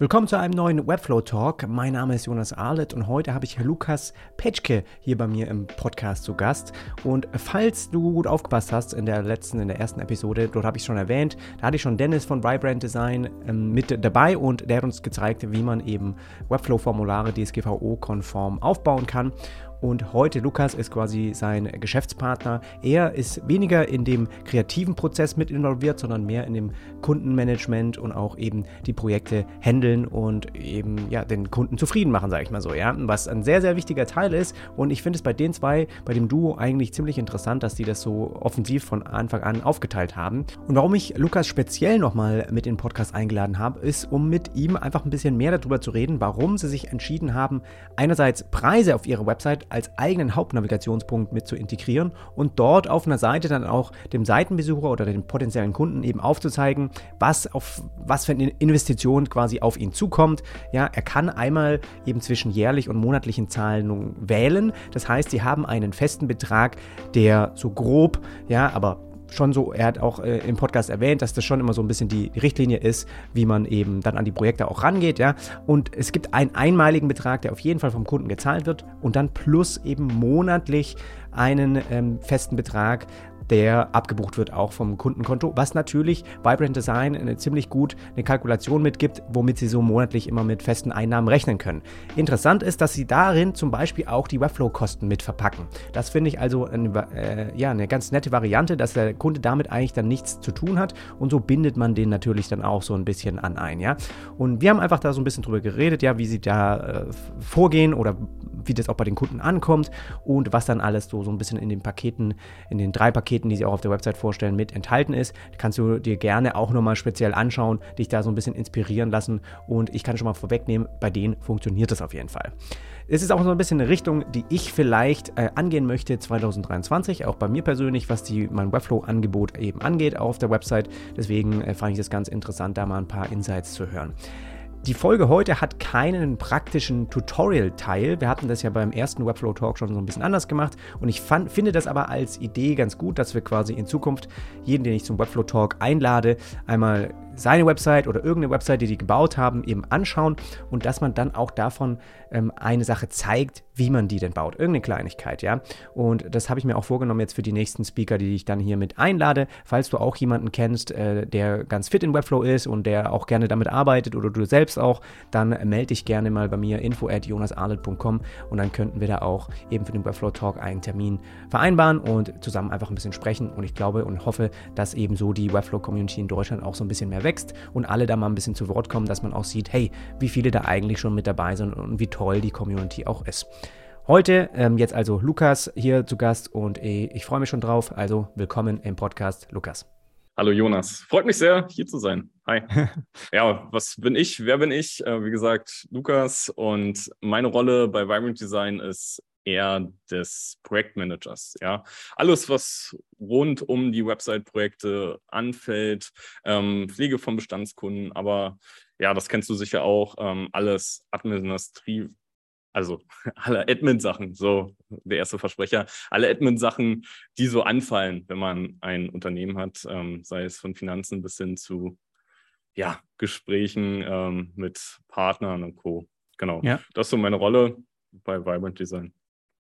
Willkommen zu einem neuen Webflow Talk. Mein Name ist Jonas Arlett und heute habe ich Lukas Petschke hier bei mir im Podcast zu Gast. Und falls du gut aufgepasst hast in der letzten, in der ersten Episode, dort habe ich schon erwähnt, da hatte ich schon Dennis von Vibrant Design ähm, mit dabei und der hat uns gezeigt, wie man eben Webflow-Formulare DSGVO-konform aufbauen kann. Und heute Lukas ist quasi sein Geschäftspartner. Er ist weniger in dem kreativen Prozess mit involviert, sondern mehr in dem Kundenmanagement und auch eben die Projekte handeln und eben ja den Kunden zufrieden machen, sage ich mal so, ja. Was ein sehr, sehr wichtiger Teil ist. Und ich finde es bei den zwei, bei dem Duo eigentlich ziemlich interessant, dass die das so offensiv von Anfang an aufgeteilt haben. Und warum ich Lukas speziell nochmal mit in den Podcast eingeladen habe, ist, um mit ihm einfach ein bisschen mehr darüber zu reden, warum sie sich entschieden haben, einerseits Preise auf ihre Website als eigenen Hauptnavigationspunkt mit zu integrieren und dort auf einer Seite dann auch dem Seitenbesucher oder dem potenziellen Kunden eben aufzuzeigen, was auf was für eine Investition quasi auf ihn zukommt. Ja, er kann einmal eben zwischen jährlich und monatlichen Zahlungen wählen. Das heißt, sie haben einen festen Betrag, der so grob, ja, aber schon so, er hat auch äh, im Podcast erwähnt, dass das schon immer so ein bisschen die Richtlinie ist, wie man eben dann an die Projekte auch rangeht, ja. Und es gibt einen einmaligen Betrag, der auf jeden Fall vom Kunden gezahlt wird und dann plus eben monatlich einen ähm, festen Betrag, der abgebucht wird, auch vom Kundenkonto, was natürlich Vibrant Design eine ziemlich gut eine Kalkulation mitgibt, womit sie so monatlich immer mit festen Einnahmen rechnen können. Interessant ist, dass sie darin zum Beispiel auch die Webflow-Kosten mit verpacken. Das finde ich also eine, äh, ja, eine ganz nette Variante, dass der Kunde damit eigentlich dann nichts zu tun hat und so bindet man den natürlich dann auch so ein bisschen an ein, ja. Und wir haben einfach da so ein bisschen drüber geredet, ja, wie sie da äh, vorgehen oder wie das auch bei den Kunden ankommt und was dann alles so, so ein bisschen in den Paketen, in den drei Paketen, die sie auch auf der Website vorstellen, mit enthalten ist. kannst du dir gerne auch nochmal speziell anschauen, dich da so ein bisschen inspirieren lassen und ich kann schon mal vorwegnehmen, bei denen funktioniert das auf jeden Fall. Es ist auch so ein bisschen eine Richtung, die ich vielleicht äh, angehen möchte 2023, auch bei mir persönlich, was die, mein Webflow-Angebot eben angeht auf der Website. Deswegen äh, fand ich das ganz interessant, da mal ein paar Insights zu hören. Die Folge heute hat keinen praktischen Tutorial-Teil. Wir hatten das ja beim ersten Webflow Talk schon so ein bisschen anders gemacht und ich fand, finde das aber als Idee ganz gut, dass wir quasi in Zukunft jeden, den ich zum Webflow Talk einlade, einmal seine Website oder irgendeine Website, die die gebaut haben, eben anschauen und dass man dann auch davon ähm, eine Sache zeigt, wie man die denn baut. Irgendeine Kleinigkeit, ja. Und das habe ich mir auch vorgenommen jetzt für die nächsten Speaker, die ich dann hier mit einlade. Falls du auch jemanden kennst, äh, der ganz fit in Webflow ist und der auch gerne damit arbeitet oder du selbst auch, dann melde dich gerne mal bei mir info at jonasarlet.com und dann könnten wir da auch eben für den Webflow Talk einen Termin vereinbaren und zusammen einfach ein bisschen sprechen. Und ich glaube und hoffe, dass eben so die Webflow Community in Deutschland auch so ein bisschen mehr wächst wächst und alle da mal ein bisschen zu Wort kommen, dass man auch sieht, hey, wie viele da eigentlich schon mit dabei sind und wie toll die Community auch ist. Heute ähm, jetzt also Lukas hier zu Gast und äh, ich freue mich schon drauf. Also willkommen im Podcast, Lukas. Hallo Jonas, freut mich sehr, hier zu sein. Hi. ja, was bin ich? Wer bin ich? Äh, wie gesagt, Lukas und meine Rolle bei Vibrant Design ist eher des Projektmanagers. Ja, alles, was rund um die Website-Projekte anfällt, ähm, Pflege von Bestandskunden, aber ja, das kennst du sicher auch, ähm, alles administrativ, also alle Admin-Sachen, so der erste Versprecher, alle Admin-Sachen, die so anfallen, wenn man ein Unternehmen hat, ähm, sei es von Finanzen bis hin zu ja, Gesprächen ähm, mit Partnern und Co. Genau, ja. das ist so meine Rolle bei Vibrant Design.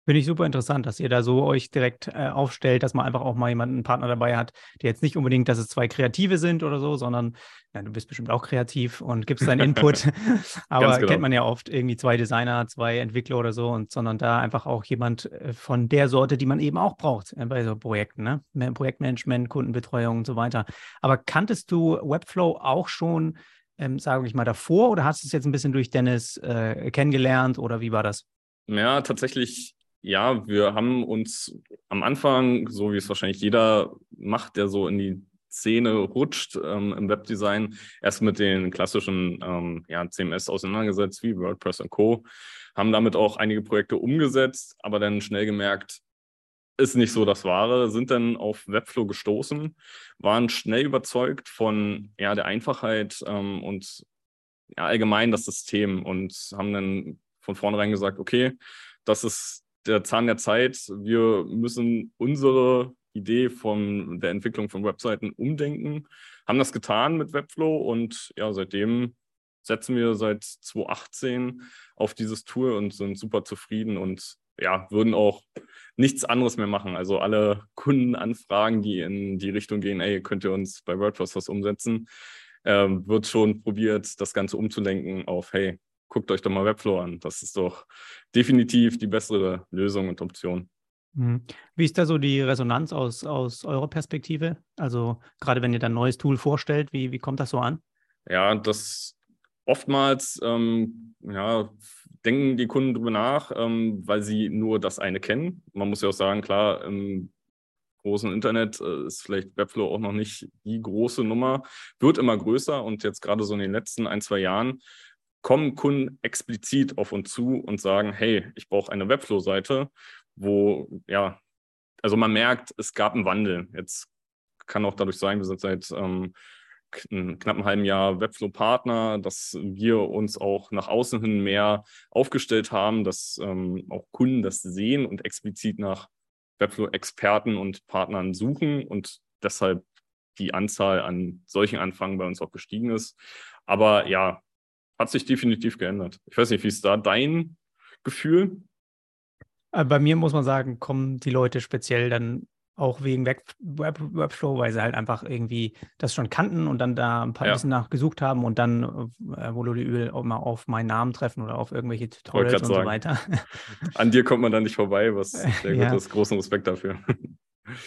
Finde ich super interessant, dass ihr da so euch direkt äh, aufstellt, dass man einfach auch mal jemanden, einen Partner dabei hat, der jetzt nicht unbedingt, dass es zwei Kreative sind oder so, sondern ja, du bist bestimmt auch kreativ und gibst deinen Input. Aber genau. kennt man ja oft irgendwie zwei Designer, zwei Entwickler oder so, und sondern da einfach auch jemand äh, von der Sorte, die man eben auch braucht äh, bei so Projekten, ne? Projektmanagement, Kundenbetreuung und so weiter. Aber kanntest du Webflow auch schon, ähm, sage ich mal, davor oder hast du es jetzt ein bisschen durch Dennis äh, kennengelernt oder wie war das? Ja, tatsächlich ja, wir haben uns am Anfang, so wie es wahrscheinlich jeder macht, der so in die Szene rutscht ähm, im Webdesign, erst mit den klassischen ähm, ja, CMS auseinandergesetzt, wie WordPress und Co. Haben damit auch einige Projekte umgesetzt, aber dann schnell gemerkt, ist nicht so das Wahre, sind dann auf Webflow gestoßen, waren schnell überzeugt von ja, der Einfachheit ähm, und ja, allgemein das System und haben dann von vornherein gesagt, okay, das ist der Zahn der Zeit. Wir müssen unsere Idee von der Entwicklung von Webseiten umdenken, haben das getan mit Webflow und ja, seitdem setzen wir seit 2018 auf dieses Tool und sind super zufrieden und ja, würden auch nichts anderes mehr machen. Also alle Kundenanfragen, die in die Richtung gehen, ey, könnt ihr uns bei WordPress was umsetzen, ähm, wird schon probiert, das Ganze umzulenken auf, hey, guckt euch doch mal Webflow an. Das ist doch definitiv die bessere Lösung und Option. Mhm. Wie ist da so die Resonanz aus, aus eurer Perspektive? Also gerade wenn ihr dann ein neues Tool vorstellt, wie, wie kommt das so an? Ja, das oftmals ähm, ja, denken die Kunden drüber nach, ähm, weil sie nur das eine kennen. Man muss ja auch sagen, klar, im großen Internet äh, ist vielleicht Webflow auch noch nicht die große Nummer, wird immer größer und jetzt gerade so in den letzten ein, zwei Jahren kommen Kunden explizit auf uns zu und sagen, hey, ich brauche eine Webflow-Seite, wo, ja, also man merkt, es gab einen Wandel. Jetzt kann auch dadurch sein, wir sind seit ähm, knapp einem halben Jahr Webflow-Partner, dass wir uns auch nach außen hin mehr aufgestellt haben, dass ähm, auch Kunden das sehen und explizit nach Webflow-Experten und Partnern suchen und deshalb die Anzahl an solchen Anfragen bei uns auch gestiegen ist. Aber ja, hat sich definitiv geändert. Ich weiß nicht, wie ist da dein Gefühl? Äh, bei mir muss man sagen, kommen die Leute speziell dann auch wegen Web, Web, Webflow, weil sie halt einfach irgendwie das schon kannten und dann da ein paar ja. bisschen nachgesucht haben und dann äh, wohl oder übel auch mal auf meinen Namen treffen oder auf irgendwelche Tutorials und sagen. so weiter. An dir kommt man da nicht vorbei, was sehr ja. gut ist. Großen Respekt dafür.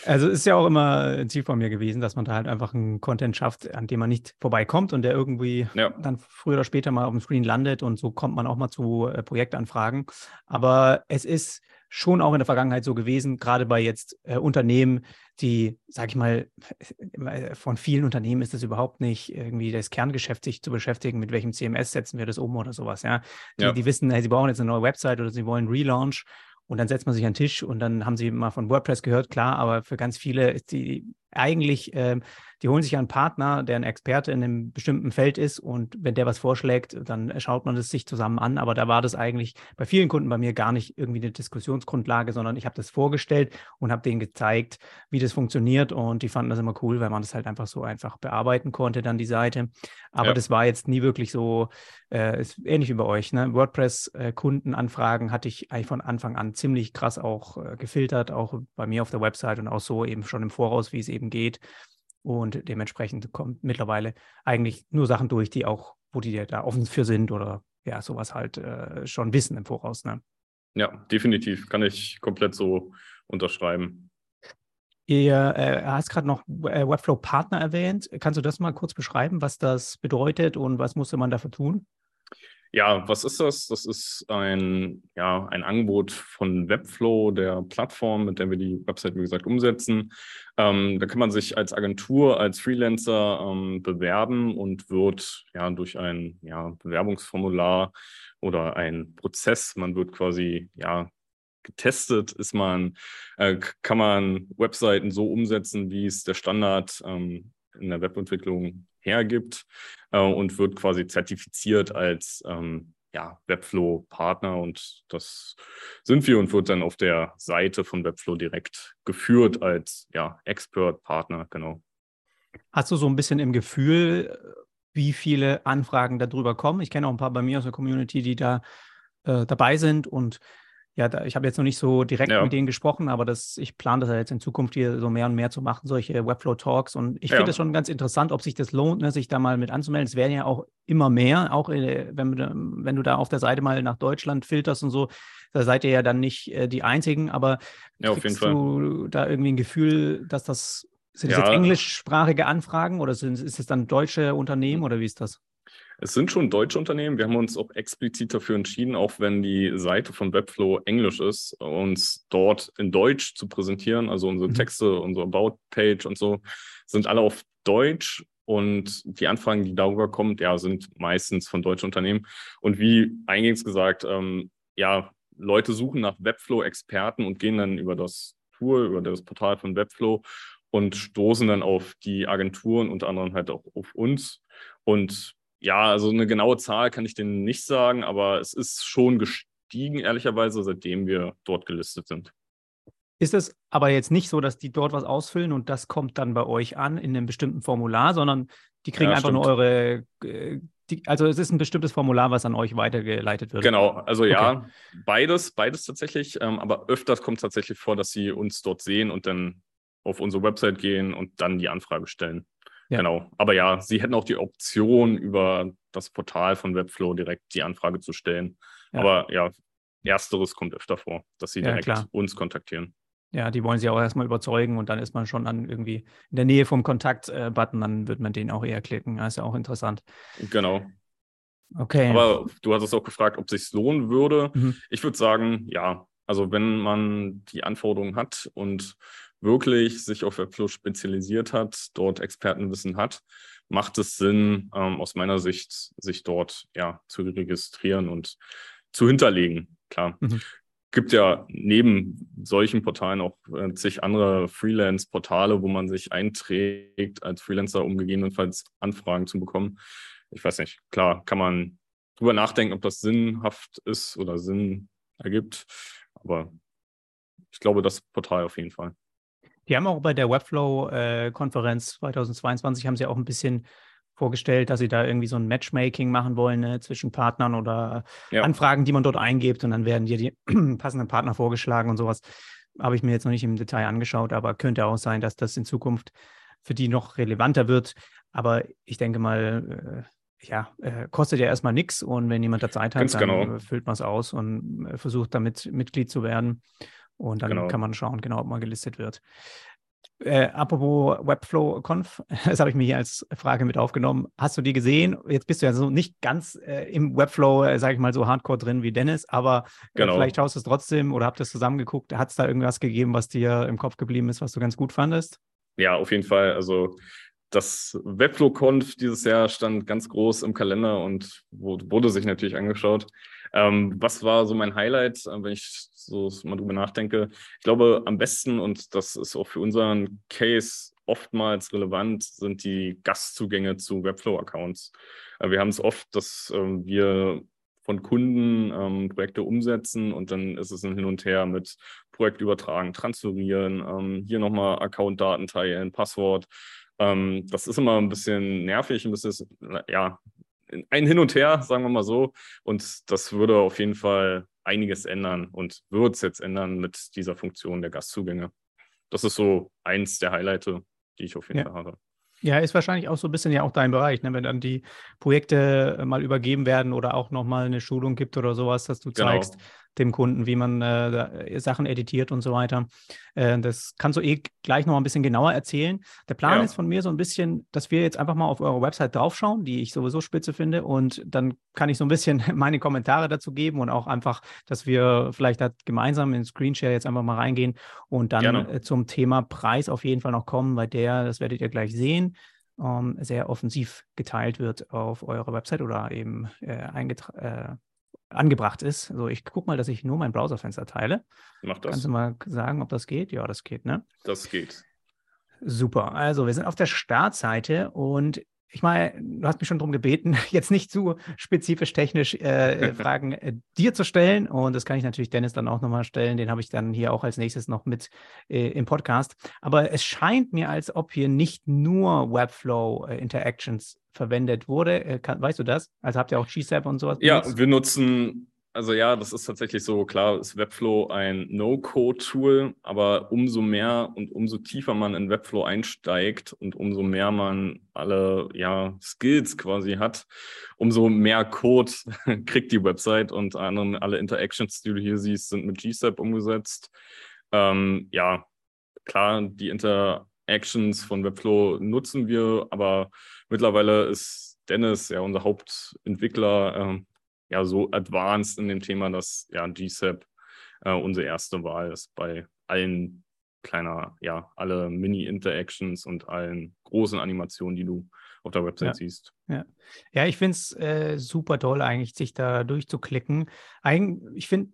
Also ist ja auch immer ein Ziel von mir gewesen, dass man da halt einfach einen Content schafft, an dem man nicht vorbeikommt und der irgendwie ja. dann früher oder später mal auf dem Screen landet und so kommt man auch mal zu äh, Projektanfragen. Aber es ist schon auch in der Vergangenheit so gewesen, gerade bei jetzt äh, Unternehmen, die, sag ich mal, äh, von vielen Unternehmen ist es überhaupt nicht irgendwie das Kerngeschäft, sich zu beschäftigen, mit welchem CMS setzen wir das um oder sowas, ja. Die, ja. die wissen, hey, sie brauchen jetzt eine neue Website oder sie wollen Relaunch und dann setzt man sich an den Tisch und dann haben sie mal von WordPress gehört, klar, aber für ganz viele ist die eigentlich, äh, die holen sich einen Partner, der ein Experte in einem bestimmten Feld ist und wenn der was vorschlägt, dann schaut man es sich zusammen an. Aber da war das eigentlich bei vielen Kunden bei mir gar nicht irgendwie eine Diskussionsgrundlage, sondern ich habe das vorgestellt und habe denen gezeigt, wie das funktioniert und die fanden das immer cool, weil man das halt einfach so einfach bearbeiten konnte, dann die Seite. Aber ja. das war jetzt nie wirklich so, äh, ist ähnlich wie bei euch. Ne? WordPress-Kundenanfragen hatte ich eigentlich von Anfang an ziemlich krass auch äh, gefiltert, auch bei mir auf der Website und auch so eben schon im Voraus, wie es eben geht. Und dementsprechend kommt mittlerweile eigentlich nur Sachen durch, die auch, wo die da offen für sind oder ja, sowas halt äh, schon wissen im Voraus. Ne? Ja, definitiv. Kann ich komplett so unterschreiben. Ihr äh, hast gerade noch äh, Webflow Partner erwähnt. Kannst du das mal kurz beschreiben, was das bedeutet und was musste man dafür tun? Ja, was ist das? Das ist ein, ja, ein Angebot von Webflow, der Plattform, mit der wir die Website, wie gesagt, umsetzen. Ähm, da kann man sich als Agentur, als Freelancer ähm, bewerben und wird ja durch ein ja, Bewerbungsformular oder ein Prozess, man wird quasi ja getestet, ist man, äh, kann man Webseiten so umsetzen, wie es der Standard ähm, in der Webentwicklung hergibt äh, und wird quasi zertifiziert als ähm, ja, Webflow-Partner und das sind wir und wird dann auf der Seite von Webflow direkt geführt als ja, Expert-Partner, genau. Hast du so ein bisschen im Gefühl, wie viele Anfragen darüber kommen? Ich kenne auch ein paar bei mir aus der Community, die da äh, dabei sind und ja, da, ich habe jetzt noch nicht so direkt ja. mit denen gesprochen, aber das, ich plane das ja jetzt in Zukunft hier so mehr und mehr zu machen, solche Webflow-Talks. Und ich ja. finde es schon ganz interessant, ob sich das lohnt, ne, sich da mal mit anzumelden. Es werden ja auch immer mehr, auch äh, wenn, wenn du da auf der Seite mal nach Deutschland filterst und so, da seid ihr ja dann nicht äh, die Einzigen, aber ja, auf jeden Fall. du da irgendwie ein Gefühl, dass das, sind das jetzt englischsprachige Anfragen oder sind, ist es dann deutsche Unternehmen oder wie ist das? Es sind schon deutsche Unternehmen. Wir haben uns auch explizit dafür entschieden, auch wenn die Seite von Webflow Englisch ist, uns dort in Deutsch zu präsentieren. Also unsere mhm. Texte, unsere About-Page und so sind alle auf Deutsch. Und die Anfragen, die darüber kommen, ja, sind meistens von deutschen Unternehmen. Und wie eingangs gesagt, ähm, ja, Leute suchen nach Webflow-Experten und gehen dann über das Tool, über das Portal von Webflow und stoßen dann auf die Agenturen, unter anderem halt auch auf uns. Und ja, also eine genaue Zahl kann ich denen nicht sagen, aber es ist schon gestiegen, ehrlicherweise, seitdem wir dort gelistet sind. Ist es aber jetzt nicht so, dass die dort was ausfüllen und das kommt dann bei euch an in einem bestimmten Formular, sondern die kriegen ja, einfach stimmt. nur eure äh, die, also es ist ein bestimmtes Formular, was an euch weitergeleitet wird. Genau, also ja, okay. beides, beides tatsächlich. Ähm, aber öfters kommt es tatsächlich vor, dass sie uns dort sehen und dann auf unsere Website gehen und dann die Anfrage stellen. Ja. Genau. Aber ja, sie hätten auch die Option, über das Portal von Webflow direkt die Anfrage zu stellen. Ja. Aber ja, ersteres kommt öfter vor, dass sie direkt ja, uns kontaktieren. Ja, die wollen sie auch erstmal überzeugen und dann ist man schon dann irgendwie in der Nähe vom Kontakt-Button, dann wird man den auch eher klicken. Das ist ja auch interessant. Genau. Okay. Aber du hattest auch gefragt, ob es sich lohnen würde. Mhm. Ich würde sagen, ja. Also wenn man die Anforderungen hat und wirklich sich auf Webflow spezialisiert hat, dort Expertenwissen hat, macht es Sinn, ähm, aus meiner Sicht, sich dort ja zu registrieren und zu hinterlegen. Klar. Mhm. Gibt ja neben solchen Portalen auch äh, zig andere Freelance-Portale, wo man sich einträgt als Freelancer, um gegebenenfalls Anfragen zu bekommen. Ich weiß nicht, klar, kann man drüber nachdenken, ob das sinnhaft ist oder Sinn ergibt. Aber ich glaube, das Portal auf jeden Fall. Die haben auch bei der Webflow-Konferenz äh, 2022 haben sie auch ein bisschen vorgestellt, dass sie da irgendwie so ein Matchmaking machen wollen ne, zwischen Partnern oder ja. Anfragen, die man dort eingibt und dann werden dir die passenden Partner vorgeschlagen und sowas. Habe ich mir jetzt noch nicht im Detail angeschaut, aber könnte auch sein, dass das in Zukunft für die noch relevanter wird. Aber ich denke mal, äh, ja, äh, kostet ja erstmal nichts und wenn jemand da Zeit hat, Ganz dann genau. füllt man es aus und äh, versucht damit Mitglied zu werden. Und dann genau. kann man schauen, genau, ob man gelistet wird. Äh, apropos Webflow Conf, das habe ich mir hier als Frage mit aufgenommen. Hast du die gesehen? Jetzt bist du ja so nicht ganz äh, im Webflow, äh, sage ich mal, so hardcore drin wie Dennis, aber äh, genau. vielleicht schaust du es trotzdem oder habt ihr es zusammengeguckt. Hat es da irgendwas gegeben, was dir im Kopf geblieben ist, was du ganz gut fandest? Ja, auf jeden Fall. Also das Webflow-Conf dieses Jahr stand ganz groß im Kalender und wurde sich natürlich angeschaut. Ähm, was war so mein Highlight, äh, wenn ich so mal drüber nachdenke? Ich glaube, am besten, und das ist auch für unseren Case oftmals relevant, sind die Gastzugänge zu Webflow-Accounts. Äh, wir haben es oft, dass äh, wir von Kunden ähm, Projekte umsetzen und dann ist es ein Hin und Her mit Projekt übertragen, transferieren, ähm, hier nochmal Account-Daten teilen, Passwort. Ähm, das ist immer ein bisschen nervig, ein bisschen, ja, ein Hin und Her, sagen wir mal so. Und das würde auf jeden Fall einiges ändern und wird es jetzt ändern mit dieser Funktion der Gastzugänge. Das ist so eins der Highlights, die ich auf jeden ja. Fall habe. Ja, ist wahrscheinlich auch so ein bisschen ja auch dein Bereich, ne? wenn dann die Projekte mal übergeben werden oder auch nochmal eine Schulung gibt oder sowas, dass du genau. zeigst, dem Kunden, wie man äh, Sachen editiert und so weiter. Äh, das kannst du eh gleich noch ein bisschen genauer erzählen. Der Plan ja. ist von mir so ein bisschen, dass wir jetzt einfach mal auf eure Website draufschauen, die ich sowieso spitze finde. Und dann kann ich so ein bisschen meine Kommentare dazu geben und auch einfach, dass wir vielleicht da gemeinsam in Screenshare jetzt einfach mal reingehen und dann äh, zum Thema Preis auf jeden Fall noch kommen, weil der, das werdet ihr gleich sehen, ähm, sehr offensiv geteilt wird auf eurer Website oder eben äh, eingetragen äh, angebracht ist. Also ich gucke mal, dass ich nur mein Browserfenster teile. Mach das. Kannst du mal sagen, ob das geht? Ja, das geht, ne? Das geht. Super. Also wir sind auf der Startseite und ich meine, du hast mich schon darum gebeten, jetzt nicht zu spezifisch technisch äh, Fragen äh, dir zu stellen. Und das kann ich natürlich Dennis dann auch nochmal stellen. Den habe ich dann hier auch als nächstes noch mit äh, im Podcast. Aber es scheint mir, als ob hier nicht nur Webflow äh, Interactions verwendet wurde. Äh, kann, weißt du das? Also habt ihr auch GSAP und sowas? Ja, benutzt? wir nutzen also ja, das ist tatsächlich so, klar ist Webflow ein No-Code-Tool, aber umso mehr und umso tiefer man in Webflow einsteigt und umso mehr man alle ja, Skills quasi hat, umso mehr Code kriegt die Website und alle Interactions, die du hier siehst, sind mit GSAP umgesetzt. Ähm, ja, klar, die Interactions von Webflow nutzen wir, aber mittlerweile ist Dennis, ja, unser Hauptentwickler, äh, ja so advanced in dem Thema, dass ja GSAP äh, unsere erste Wahl ist bei allen kleiner, ja, alle Mini-Interactions und allen großen Animationen, die du auf der Website ja. siehst. Ja, ja ich finde es äh, super toll, eigentlich, sich da durchzuklicken. Eig ich finde,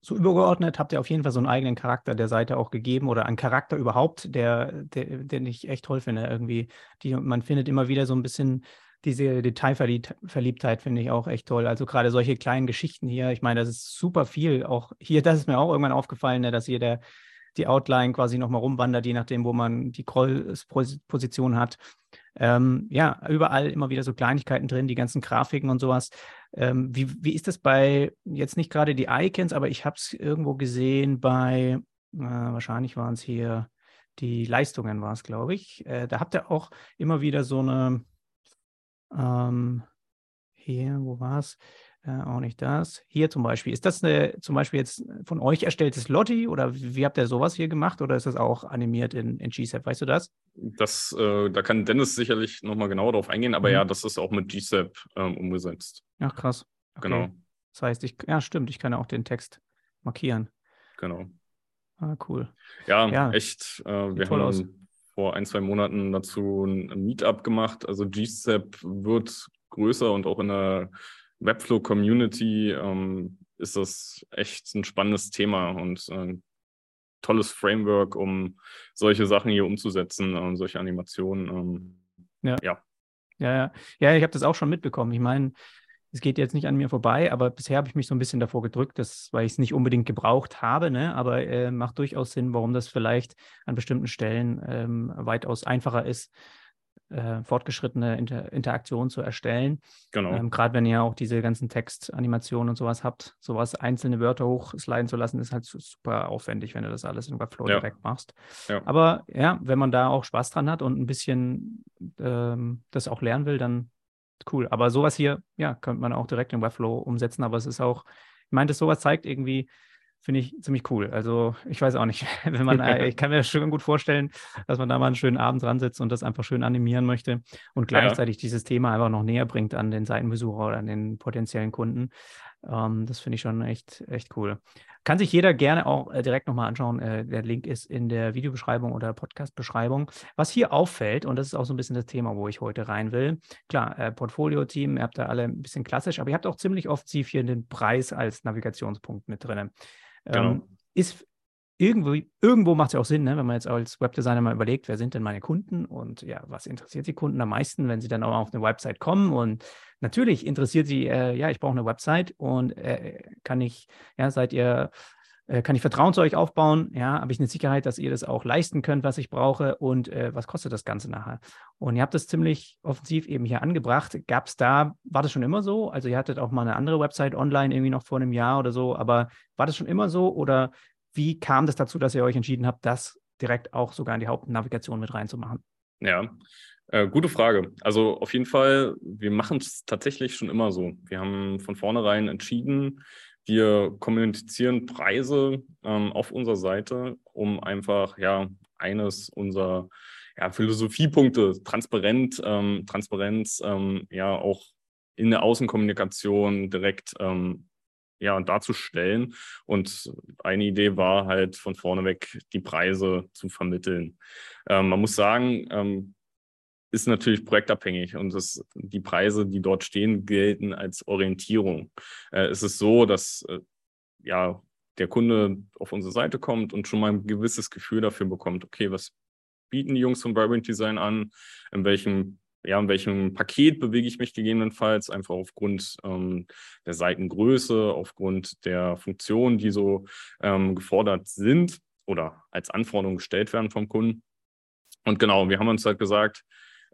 so übergeordnet habt ihr auf jeden Fall so einen eigenen Charakter der Seite auch gegeben oder einen Charakter überhaupt, der, der, den ich echt toll finde. Irgendwie, die, man findet immer wieder so ein bisschen diese Detailverliebtheit finde ich auch echt toll. Also gerade solche kleinen Geschichten hier, ich meine, das ist super viel. Auch hier, das ist mir auch irgendwann aufgefallen, ne, dass hier der, die Outline quasi nochmal rumwandert, je nachdem, wo man die Scroll-Position hat. Ähm, ja, überall immer wieder so Kleinigkeiten drin, die ganzen Grafiken und sowas. Ähm, wie, wie ist das bei, jetzt nicht gerade die Icons, aber ich habe es irgendwo gesehen bei, äh, wahrscheinlich waren es hier die Leistungen, war es, glaube ich. Äh, da habt ihr auch immer wieder so eine, ähm, hier, wo war es? Äh, auch nicht das. Hier zum Beispiel. Ist das eine, zum Beispiel jetzt von euch erstelltes Lotti oder wie habt ihr sowas hier gemacht oder ist das auch animiert in, in GSAP? Weißt du das? Das, äh, da kann Dennis sicherlich nochmal genauer drauf eingehen, aber mhm. ja, das ist auch mit GSAP ähm, umgesetzt. Ach, krass. Okay. Genau. Das heißt, ich, ja, stimmt, ich kann ja auch den Text markieren. Genau. Ah, cool. Ja, ja echt. Äh, wir haben aus. Vor ein, zwei Monaten dazu ein Meetup gemacht. Also GSAP wird größer und auch in der Webflow-Community ähm, ist das echt ein spannendes Thema und ein äh, tolles Framework, um solche Sachen hier umzusetzen und solche Animationen. Ähm, ja. ja. Ja, ja. ja, ich habe das auch schon mitbekommen. Ich meine, es geht jetzt nicht an mir vorbei, aber bisher habe ich mich so ein bisschen davor gedrückt, dass, weil ich es nicht unbedingt gebraucht habe, ne? aber äh, macht durchaus Sinn, warum das vielleicht an bestimmten Stellen ähm, weitaus einfacher ist, äh, fortgeschrittene Inter Interaktion zu erstellen. Genau. Ähm, Gerade wenn ihr auch diese ganzen Textanimationen und sowas habt, sowas einzelne Wörter hochsliden zu lassen, ist halt super aufwendig, wenn du das alles in Webflow ja. direkt machst. Ja. Aber ja, wenn man da auch Spaß dran hat und ein bisschen ähm, das auch lernen will, dann cool. Aber sowas hier, ja, könnte man auch direkt in Webflow umsetzen, aber es ist auch, ich meine, das sowas zeigt irgendwie, finde ich ziemlich cool. Also ich weiß auch nicht, wenn man, ich kann mir schon gut vorstellen, dass man da mal einen schönen Abend dran sitzt und das einfach schön animieren möchte und gleichzeitig ja. dieses Thema einfach noch näher bringt an den Seitenbesucher oder an den potenziellen Kunden. Ähm, das finde ich schon echt, echt cool. Kann sich jeder gerne auch äh, direkt nochmal anschauen. Äh, der Link ist in der Videobeschreibung oder Podcast-Beschreibung. Was hier auffällt, und das ist auch so ein bisschen das Thema, wo ich heute rein will. Klar, äh, Portfolio-Team, ihr habt da alle ein bisschen klassisch, aber ihr habt auch ziemlich oft sie hier den Preis als Navigationspunkt mit drin. Genau. Ähm, ist irgendwo, irgendwo macht es ja auch Sinn, ne? wenn man jetzt als Webdesigner mal überlegt, wer sind denn meine Kunden und ja, was interessiert die Kunden am meisten, wenn sie dann auch auf eine Website kommen und natürlich interessiert sie, äh, ja, ich brauche eine Website und äh, kann ich, ja, seid ihr äh, kann ich Vertrauen zu euch aufbauen? Ja, habe ich eine Sicherheit, dass ihr das auch leisten könnt, was ich brauche und äh, was kostet das Ganze nachher? Und ihr habt das ziemlich offensiv eben hier angebracht. Gab es da, war das schon immer so? Also ihr hattet auch mal eine andere Website online irgendwie noch vor einem Jahr oder so, aber war das schon immer so oder wie kam das dazu, dass ihr euch entschieden habt, das direkt auch sogar in die Hauptnavigation mit reinzumachen? Ja, äh, gute Frage. Also auf jeden Fall, wir machen es tatsächlich schon immer so. Wir haben von vornherein entschieden, wir kommunizieren Preise ähm, auf unserer Seite, um einfach ja eines unserer ja, Philosophiepunkte, transparent, ähm, Transparenz, ähm, ja auch in der Außenkommunikation direkt ähm, ja, darzustellen. Und eine Idee war halt von vorne weg die Preise zu vermitteln. Ähm, man muss sagen, ähm, ist natürlich projektabhängig und das, die Preise, die dort stehen, gelten als Orientierung. Äh, es ist so, dass äh, ja, der Kunde auf unsere Seite kommt und schon mal ein gewisses Gefühl dafür bekommt, okay, was bieten die Jungs von Vibrant Design an, in welchem ja, in welchem Paket bewege ich mich gegebenenfalls, einfach aufgrund ähm, der Seitengröße, aufgrund der Funktionen, die so ähm, gefordert sind oder als Anforderung gestellt werden vom Kunden. Und genau, wir haben uns halt gesagt,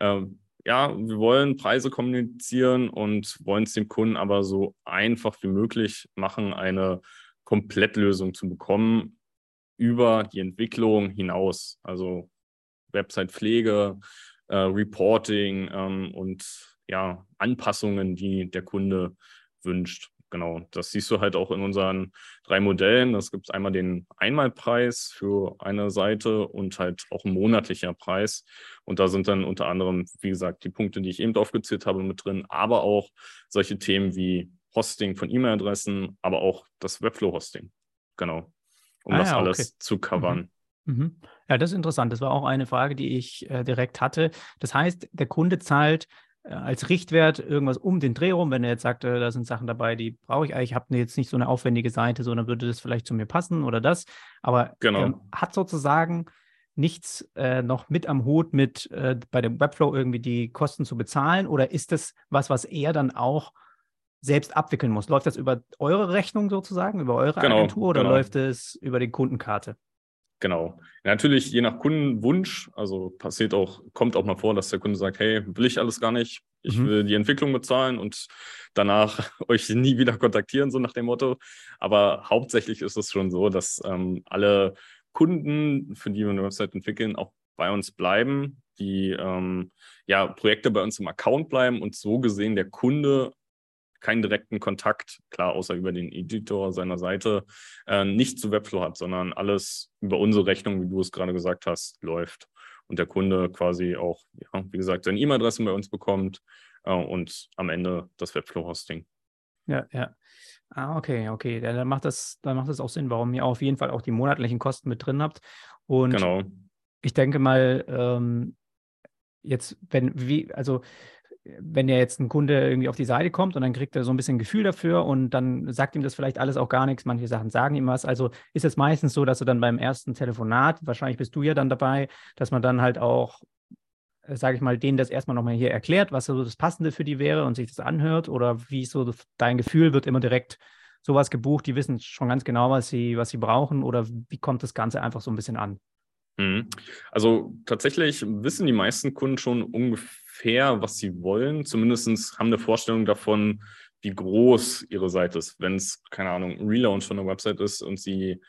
ähm, ja, wir wollen Preise kommunizieren und wollen es dem Kunden aber so einfach wie möglich machen, eine Komplettlösung zu bekommen über die Entwicklung hinaus. Also Website-Pflege, äh, Reporting ähm, und ja, Anpassungen, die der Kunde wünscht genau, das siehst du halt auch in unseren drei Modellen. Das gibt es einmal den Einmalpreis für eine Seite und halt auch ein monatlicher Preis. Und da sind dann unter anderem, wie gesagt, die Punkte, die ich eben aufgezählt habe, mit drin, aber auch solche Themen wie Hosting von E-Mail-Adressen, aber auch das Webflow-Hosting. Genau, um ah, das ja, alles okay. zu covern. Mhm. Mhm. Ja, das ist interessant. Das war auch eine Frage, die ich äh, direkt hatte. Das heißt, der Kunde zahlt als Richtwert irgendwas um den Dreh rum, wenn er jetzt sagt, äh, da sind Sachen dabei, die brauche ich eigentlich, ich habe jetzt nicht so eine aufwendige Seite, sondern würde das vielleicht zu mir passen oder das. Aber genau. ähm, hat sozusagen nichts äh, noch mit am Hut mit äh, bei dem Webflow irgendwie die Kosten zu bezahlen oder ist das was, was er dann auch selbst abwickeln muss? Läuft das über eure Rechnung sozusagen, über eure genau, Agentur oder genau. läuft es über die Kundenkarte? Genau. Natürlich je nach Kundenwunsch, also passiert auch, kommt auch mal vor, dass der Kunde sagt, hey, will ich alles gar nicht, ich mhm. will die Entwicklung bezahlen und danach euch nie wieder kontaktieren, so nach dem Motto. Aber hauptsächlich ist es schon so, dass ähm, alle Kunden, für die wir eine Website entwickeln, auch bei uns bleiben, die ähm, ja, Projekte bei uns im Account bleiben und so gesehen der Kunde keinen direkten Kontakt, klar, außer über den Editor seiner Seite, äh, nicht zu Webflow hat, sondern alles über unsere Rechnung, wie du es gerade gesagt hast, läuft. Und der Kunde quasi auch, ja, wie gesagt, seine E-Mail-Adresse bei uns bekommt äh, und am Ende das Webflow-Hosting. Ja, ja. Ah, okay, okay. Ja, dann macht das, dann macht das auch Sinn, warum ihr auf jeden Fall auch die monatlichen Kosten mit drin habt. Und genau. ich denke mal, ähm, jetzt, wenn, wie, also wenn ja jetzt ein Kunde irgendwie auf die Seite kommt und dann kriegt er so ein bisschen Gefühl dafür und dann sagt ihm das vielleicht alles auch gar nichts. Manche Sachen sagen ihm was. Also ist es meistens so, dass er dann beim ersten Telefonat, wahrscheinlich bist du ja dann dabei, dass man dann halt auch, äh, sage ich mal, denen das erstmal nochmal hier erklärt, was so das Passende für die wäre und sich das anhört oder wie so dein Gefühl wird immer direkt sowas gebucht, die wissen schon ganz genau, was sie, was sie brauchen oder wie kommt das Ganze einfach so ein bisschen an? Mhm. Also tatsächlich wissen die meisten Kunden schon ungefähr, was sie wollen. Zumindest haben eine Vorstellung davon, wie groß ihre Seite ist. Wenn es, keine Ahnung, ein Relaunch von einer Website ist und sie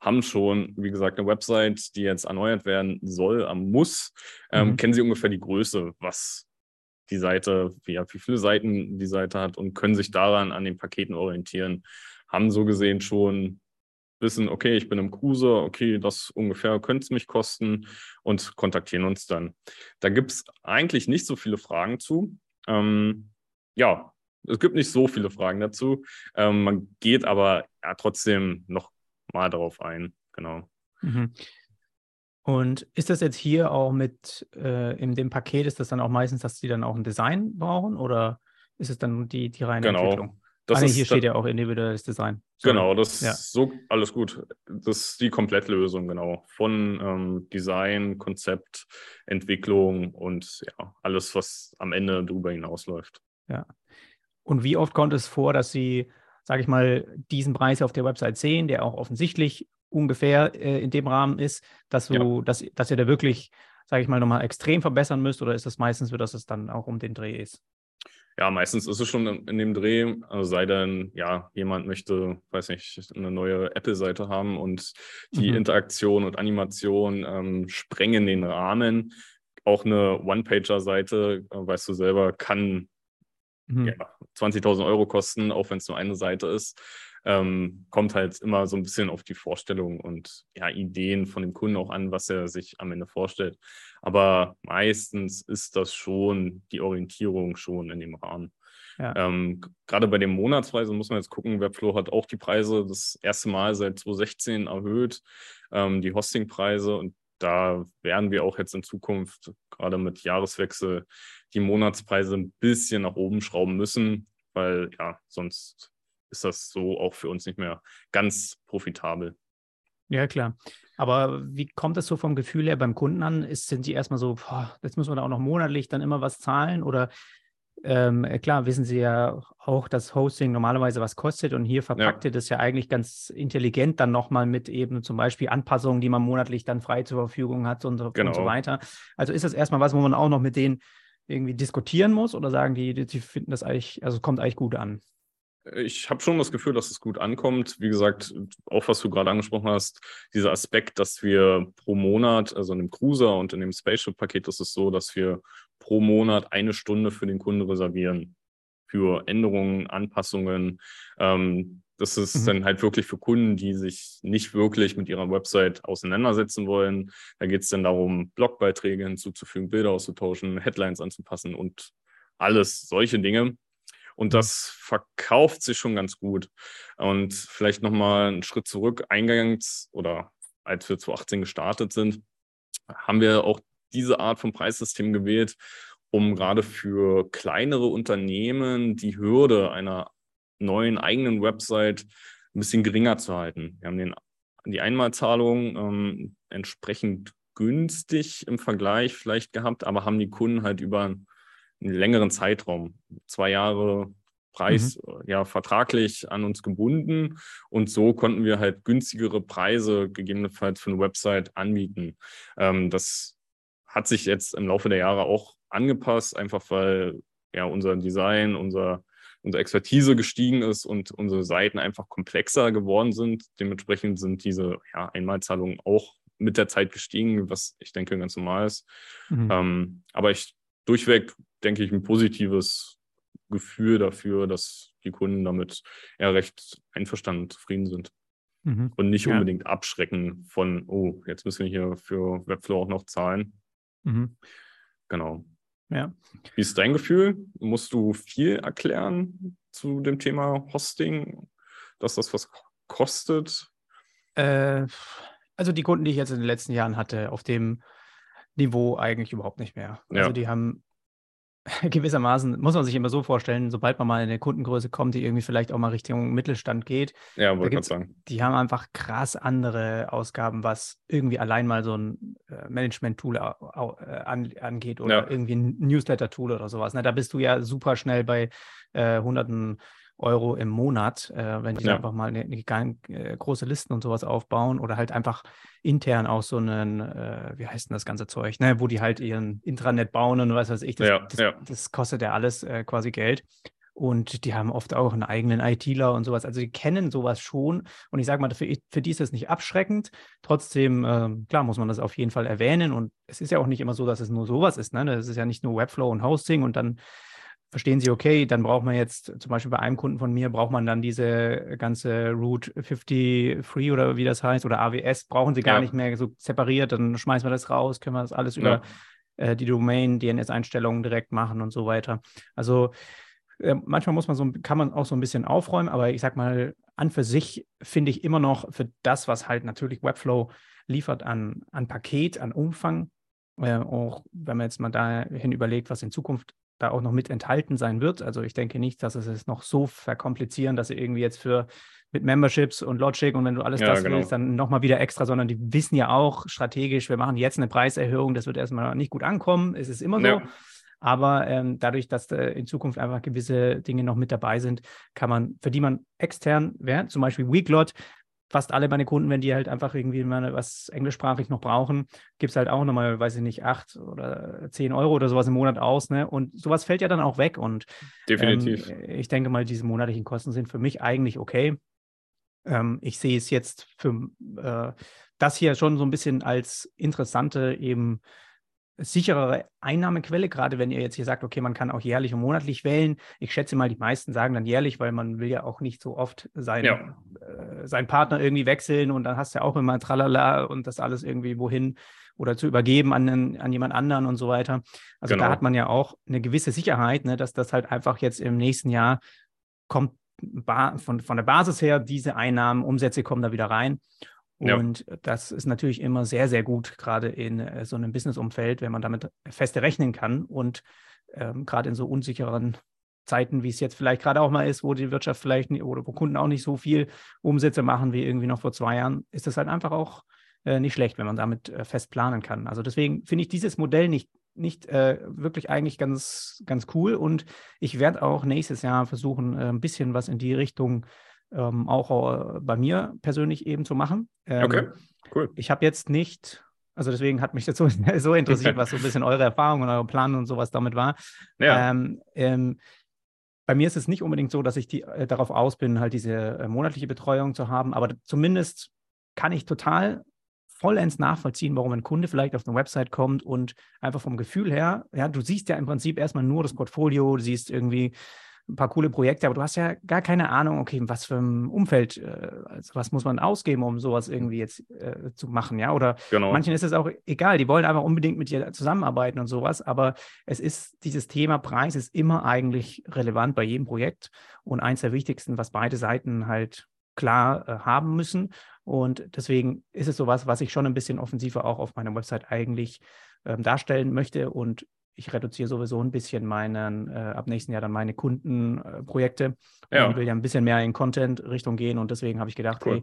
haben schon, wie gesagt, eine Website, die jetzt erneuert werden soll, muss, ähm, mhm. kennen sie ungefähr die Größe, was die Seite, wie, wie viele Seiten die Seite hat und können sich daran an den Paketen orientieren. Haben so gesehen schon wissen, okay, ich bin im Cruiser, okay, das ungefähr könnte es mich kosten und kontaktieren uns dann. Da gibt es eigentlich nicht so viele Fragen zu. Ähm, ja, es gibt nicht so viele Fragen dazu. Ähm, man geht aber ja, trotzdem noch mal darauf ein. Genau. Mhm. Und ist das jetzt hier auch mit äh, in dem Paket, ist das dann auch meistens, dass sie dann auch ein Design brauchen oder ist es dann die, die reine genau. Entwicklung? Das ah, nee, hier steht ja auch individuelles Design. Sorry. Genau, das ja. ist so alles gut. Das ist die Komplettlösung, genau. Von ähm, Design, Konzept, Entwicklung und ja, alles, was am Ende darüber hinausläuft. Ja. Und wie oft kommt es vor, dass Sie, sage ich mal, diesen Preis auf der Website sehen, der auch offensichtlich ungefähr äh, in dem Rahmen ist, dass, du, ja. dass, dass ihr da wirklich, sage ich mal, nochmal extrem verbessern müsst oder ist das meistens so, dass es dann auch um den Dreh ist? Ja, meistens ist es schon in dem Dreh, also sei denn, ja, jemand möchte, weiß nicht, eine neue Apple-Seite haben und die mhm. Interaktion und Animation ähm, sprengen den Rahmen. Auch eine One-Pager-Seite, äh, weißt du selber, kann mhm. ja, 20.000 Euro kosten, auch wenn es nur eine Seite ist. Ähm, kommt halt immer so ein bisschen auf die Vorstellung und ja, Ideen von dem Kunden auch an, was er sich am Ende vorstellt. Aber meistens ist das schon die Orientierung schon in dem Rahmen. Ja. Ähm, gerade bei den Monatspreisen muss man jetzt gucken, Webflow hat auch die Preise das erste Mal seit 2016 erhöht, ähm, die Hostingpreise und da werden wir auch jetzt in Zukunft, gerade mit Jahreswechsel, die Monatspreise ein bisschen nach oben schrauben müssen, weil ja, sonst ist das so auch für uns nicht mehr ganz profitabel. Ja, klar. Aber wie kommt es so vom Gefühl her beim Kunden an? Ist, sind die erstmal so, boah, jetzt müssen wir da auch noch monatlich dann immer was zahlen? Oder ähm, äh, klar, wissen Sie ja auch, dass Hosting normalerweise was kostet und hier verpackt ja. ihr das ja eigentlich ganz intelligent dann nochmal mit eben zum Beispiel Anpassungen, die man monatlich dann frei zur Verfügung hat und so, genau. und so weiter. Also ist das erstmal was, wo man auch noch mit denen irgendwie diskutieren muss oder sagen die, die finden das eigentlich, also kommt eigentlich gut an? Ich habe schon das Gefühl, dass es gut ankommt. Wie gesagt, auch was du gerade angesprochen hast, dieser Aspekt, dass wir pro Monat, also in dem Cruiser und in dem Spaceship-Paket ist es so, dass wir pro Monat eine Stunde für den Kunden reservieren. Für Änderungen, Anpassungen. Ähm, das ist mhm. dann halt wirklich für Kunden, die sich nicht wirklich mit ihrer Website auseinandersetzen wollen. Da geht es dann darum, Blogbeiträge hinzuzufügen, Bilder auszutauschen, Headlines anzupassen und alles solche Dinge. Und das verkauft sich schon ganz gut. Und vielleicht nochmal einen Schritt zurück. Eingangs oder als wir 2018 gestartet sind, haben wir auch diese Art von Preissystem gewählt, um gerade für kleinere Unternehmen die Hürde einer neuen eigenen Website ein bisschen geringer zu halten. Wir haben den, die Einmalzahlung ähm, entsprechend günstig im Vergleich vielleicht gehabt, aber haben die Kunden halt über einen längeren Zeitraum, zwei Jahre, Preis mhm. ja vertraglich an uns gebunden und so konnten wir halt günstigere Preise gegebenenfalls für eine Website anbieten. Ähm, das hat sich jetzt im Laufe der Jahre auch angepasst, einfach weil ja unser Design, unser unsere Expertise gestiegen ist und unsere Seiten einfach komplexer geworden sind. Dementsprechend sind diese ja, Einmalzahlungen auch mit der Zeit gestiegen, was ich denke ganz normal ist. Mhm. Ähm, aber ich durchweg denke ich ein positives Gefühl dafür, dass die Kunden damit ja recht einverstanden zufrieden sind. Mhm. Und nicht ja. unbedingt abschrecken von, oh, jetzt müssen wir hier für Webflow auch noch zahlen. Mhm. Genau. Ja. Wie ist dein Gefühl? Musst du viel erklären zu dem Thema Hosting, dass das was kostet? Äh, also die Kunden, die ich jetzt in den letzten Jahren hatte, auf dem Niveau eigentlich überhaupt nicht mehr. Also ja. die haben gewissermaßen, muss man sich immer so vorstellen, sobald man mal in eine Kundengröße kommt, die irgendwie vielleicht auch mal Richtung Mittelstand geht, ja, wollte ich sagen. die haben einfach krass andere Ausgaben, was irgendwie allein mal so ein äh, Management-Tool äh, angeht oder ja. irgendwie ein Newsletter-Tool oder sowas. Ne? Da bist du ja super schnell bei äh, hunderten Euro im Monat, äh, wenn die ja. einfach mal eine, eine, äh, große Listen und sowas aufbauen oder halt einfach intern auch so einen, äh, wie heißt denn das ganze Zeug, ne, wo die halt ihren Intranet bauen und was weiß ich, das, ja, das, ja. das kostet ja alles äh, quasi Geld. Und die haben oft auch einen eigenen ITler und sowas. Also die kennen sowas schon. Und ich sage mal, für, für die ist das nicht abschreckend. Trotzdem, äh, klar, muss man das auf jeden Fall erwähnen. Und es ist ja auch nicht immer so, dass es nur sowas ist. Ne? Das ist ja nicht nur Webflow und Hosting und dann verstehen Sie, okay, dann braucht man jetzt zum Beispiel bei einem Kunden von mir, braucht man dann diese ganze Route 50 Free oder wie das heißt oder AWS, brauchen Sie gar ja. nicht mehr so separiert, dann schmeißen wir das raus, können wir das alles über ja. äh, die Domain, DNS-Einstellungen direkt machen und so weiter. Also äh, manchmal muss man so, kann man auch so ein bisschen aufräumen, aber ich sag mal, an für sich finde ich immer noch für das, was halt natürlich Webflow liefert an, an Paket, an Umfang, äh, auch wenn man jetzt mal dahin überlegt, was in Zukunft da auch noch mit enthalten sein wird. Also ich denke nicht, dass es es noch so verkomplizieren, dass sie irgendwie jetzt für mit Memberships und Logic und wenn du alles ja, das genau. willst, dann nochmal wieder extra, sondern die wissen ja auch strategisch, wir machen jetzt eine Preiserhöhung, das wird erstmal nicht gut ankommen, es ist immer so. Ja. Aber ähm, dadurch, dass äh, in Zukunft einfach gewisse Dinge noch mit dabei sind, kann man, für die man extern, ja, zum Beispiel Weeklot, fast alle meine Kunden, wenn die halt einfach irgendwie mal was englischsprachig noch brauchen, gibt es halt auch nochmal, weiß ich nicht, acht oder zehn Euro oder sowas im Monat aus. Ne? Und sowas fällt ja dann auch weg. Und definitiv. Ähm, ich denke mal, diese monatlichen Kosten sind für mich eigentlich okay. Ähm, ich sehe es jetzt für äh, das hier schon so ein bisschen als interessante eben sicherere Einnahmequelle, gerade wenn ihr jetzt hier sagt, okay, man kann auch jährlich und monatlich wählen. Ich schätze mal, die meisten sagen dann jährlich, weil man will ja auch nicht so oft seinen, ja. äh, seinen Partner irgendwie wechseln und dann hast du ja auch immer Tralala und das alles irgendwie wohin oder zu übergeben an, an jemand anderen und so weiter. Also genau. da hat man ja auch eine gewisse Sicherheit, ne, dass das halt einfach jetzt im nächsten Jahr kommt von, von der Basis her, diese Einnahmen, Umsätze kommen da wieder rein. Und ja. das ist natürlich immer sehr, sehr gut, gerade in äh, so einem Business-Umfeld, wenn man damit feste rechnen kann. Und ähm, gerade in so unsicheren Zeiten, wie es jetzt vielleicht gerade auch mal ist, wo die Wirtschaft vielleicht oder wo Kunden auch nicht so viel Umsätze machen wie irgendwie noch vor zwei Jahren, ist das halt einfach auch äh, nicht schlecht, wenn man damit äh, fest planen kann. Also deswegen finde ich dieses Modell nicht, nicht äh, wirklich eigentlich ganz, ganz cool. Und ich werde auch nächstes Jahr versuchen, äh, ein bisschen was in die Richtung ähm, auch äh, bei mir persönlich eben zu machen. Ähm, okay, cool. Ich habe jetzt nicht, also deswegen hat mich das so, so interessiert, was so ein bisschen eure Erfahrung und eure Plan und sowas damit war. Ja. Ähm, ähm, bei mir ist es nicht unbedingt so, dass ich die, äh, darauf aus bin, halt diese äh, monatliche Betreuung zu haben, aber zumindest kann ich total vollends nachvollziehen, warum ein Kunde vielleicht auf eine Website kommt und einfach vom Gefühl her, ja, du siehst ja im Prinzip erstmal nur das Portfolio, du siehst irgendwie ein paar coole Projekte, aber du hast ja gar keine Ahnung, okay, was für ein Umfeld, äh, also was muss man ausgeben, um sowas irgendwie jetzt äh, zu machen, ja? Oder genau. manchen ist es auch egal, die wollen einfach unbedingt mit dir zusammenarbeiten und sowas, aber es ist, dieses Thema Preis ist immer eigentlich relevant bei jedem Projekt und eins der wichtigsten, was beide Seiten halt klar äh, haben müssen. Und deswegen ist es sowas, was ich schon ein bisschen offensiver auch auf meiner Website eigentlich ähm, darstellen möchte. Und ich reduziere sowieso ein bisschen meinen, äh, ab nächsten Jahr dann meine Kundenprojekte. Äh, ja. Ich will ja ein bisschen mehr in Content-Richtung gehen und deswegen habe ich gedacht, cool. hey,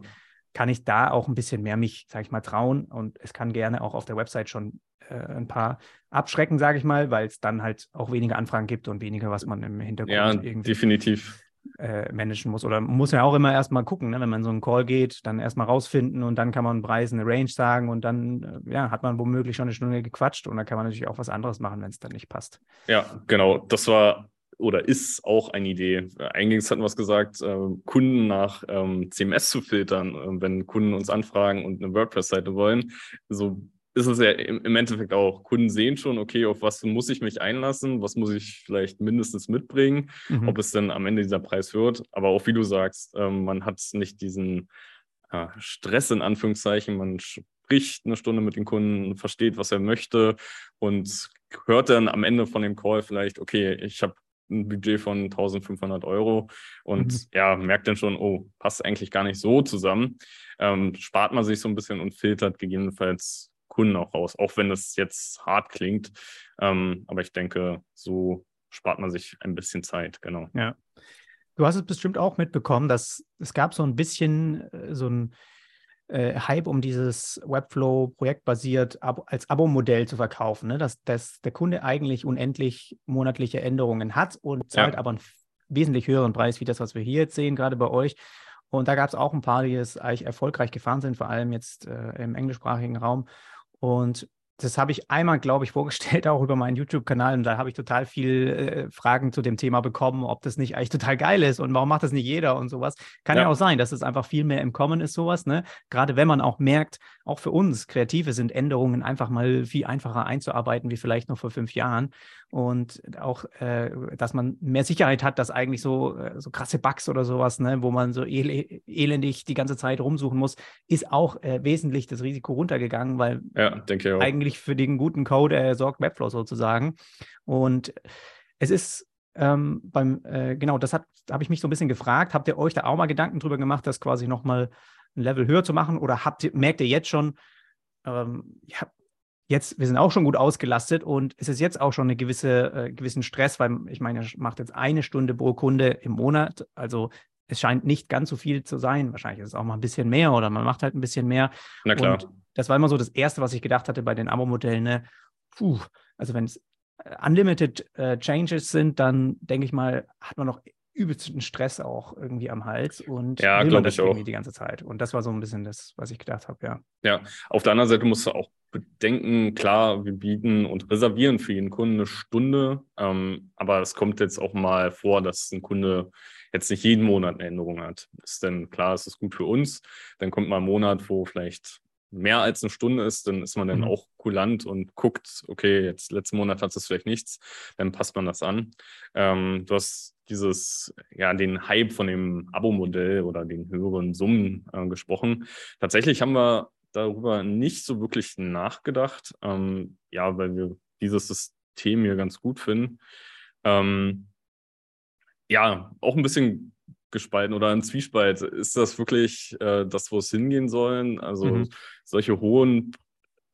kann ich da auch ein bisschen mehr mich, sage ich mal, trauen und es kann gerne auch auf der Website schon äh, ein paar abschrecken, sage ich mal, weil es dann halt auch weniger Anfragen gibt und weniger, was man im Hintergrund ja, irgendwie definitiv. Äh, managen muss. Oder muss ja auch immer erstmal gucken, ne? wenn man so einen Call geht, dann erstmal rausfinden und dann kann man Preis eine Range sagen und dann äh, ja, hat man womöglich schon eine Stunde gequatscht und dann kann man natürlich auch was anderes machen, wenn es dann nicht passt. Ja, genau. Das war oder ist auch eine Idee. Eingangs hatten wir es gesagt, äh, Kunden nach ähm, CMS zu filtern, äh, wenn Kunden uns anfragen und eine WordPress-Seite wollen. So ist es ja im, Endeffekt auch. Kunden sehen schon, okay, auf was muss ich mich einlassen, was muss ich vielleicht mindestens mitbringen, mhm. ob es denn am Ende dieser Preis wird. Aber auch wie du sagst, ähm, man hat nicht diesen äh, Stress in Anführungszeichen, man spricht eine Stunde mit den Kunden, versteht, was er möchte und hört dann am Ende von dem Call vielleicht, okay, ich habe ein Budget von 1500 Euro und mhm. ja, merkt dann schon, oh, passt eigentlich gar nicht so zusammen. Ähm, spart man sich so ein bisschen und filtert gegebenenfalls Kunden auch raus, auch wenn es jetzt hart klingt. Ähm, aber ich denke, so spart man sich ein bisschen Zeit, genau. Ja. Du hast es bestimmt auch mitbekommen, dass es gab so ein bisschen äh, so ein äh, Hype um dieses Webflow projektbasiert ab, als Abo-Modell zu verkaufen, ne? dass, dass der Kunde eigentlich unendlich monatliche Änderungen hat und zahlt ja. aber einen wesentlich höheren Preis, wie das, was wir hier jetzt sehen, gerade bei euch. Und da gab es auch ein paar, die es eigentlich erfolgreich gefahren sind, vor allem jetzt äh, im englischsprachigen Raum. Und das habe ich einmal, glaube ich, vorgestellt, auch über meinen YouTube-Kanal. Und da habe ich total viel äh, Fragen zu dem Thema bekommen, ob das nicht eigentlich total geil ist und warum macht das nicht jeder und sowas. Kann ja, ja auch sein, dass es einfach viel mehr im Kommen ist, sowas. Ne? Gerade wenn man auch merkt, auch für uns Kreative sind Änderungen einfach mal viel einfacher einzuarbeiten, wie vielleicht noch vor fünf Jahren. Und auch, äh, dass man mehr Sicherheit hat, dass eigentlich so, äh, so krasse Bugs oder sowas, ne, wo man so el elendig die ganze Zeit rumsuchen muss, ist auch äh, wesentlich das Risiko runtergegangen, weil ja, eigentlich für den guten Code äh, sorgt Webflow sozusagen. Und es ist ähm, beim, äh, genau, das habe ich mich so ein bisschen gefragt. Habt ihr euch da auch mal Gedanken drüber gemacht, das quasi nochmal ein Level höher zu machen? Oder habt ihr, merkt ihr jetzt schon, ähm, ja, jetzt, wir sind auch schon gut ausgelastet und es ist jetzt auch schon eine gewisse, äh, gewissen Stress, weil ich meine, ihr macht jetzt eine Stunde pro Kunde im Monat. Also es scheint nicht ganz so viel zu sein. Wahrscheinlich ist es auch mal ein bisschen mehr oder man macht halt ein bisschen mehr. Na klar. Und das war immer so das Erste, was ich gedacht hatte bei den Abo-Modellen. Ne? Puh, also wenn es äh, unlimited äh, Changes sind, dann denke ich mal, hat man noch übelsten Stress auch irgendwie am Hals und ja, man das irgendwie die ganze Zeit. Und das war so ein bisschen das, was ich gedacht habe, ja. Ja, auf der anderen Seite musst du auch bedenken, klar, wir bieten und reservieren für jeden Kunden eine Stunde, ähm, aber es kommt jetzt auch mal vor, dass ein Kunde jetzt nicht jeden Monat eine Änderung hat. Ist denn klar, ist das gut für uns. Dann kommt mal ein Monat, wo vielleicht mehr als eine Stunde ist, dann ist man dann mhm. auch kulant und guckt, okay, jetzt letzten Monat hat es vielleicht nichts, dann passt man das an. Ähm, du hast dieses, ja, den Hype von dem Abo-Modell oder den höheren Summen äh, gesprochen. Tatsächlich haben wir darüber nicht so wirklich nachgedacht, ähm, ja, weil wir dieses System hier ganz gut finden. Ähm, ja, auch ein bisschen gespalten oder ein Zwiespalt. Ist das wirklich äh, das, wo es hingehen sollen? Also mhm. solche hohen,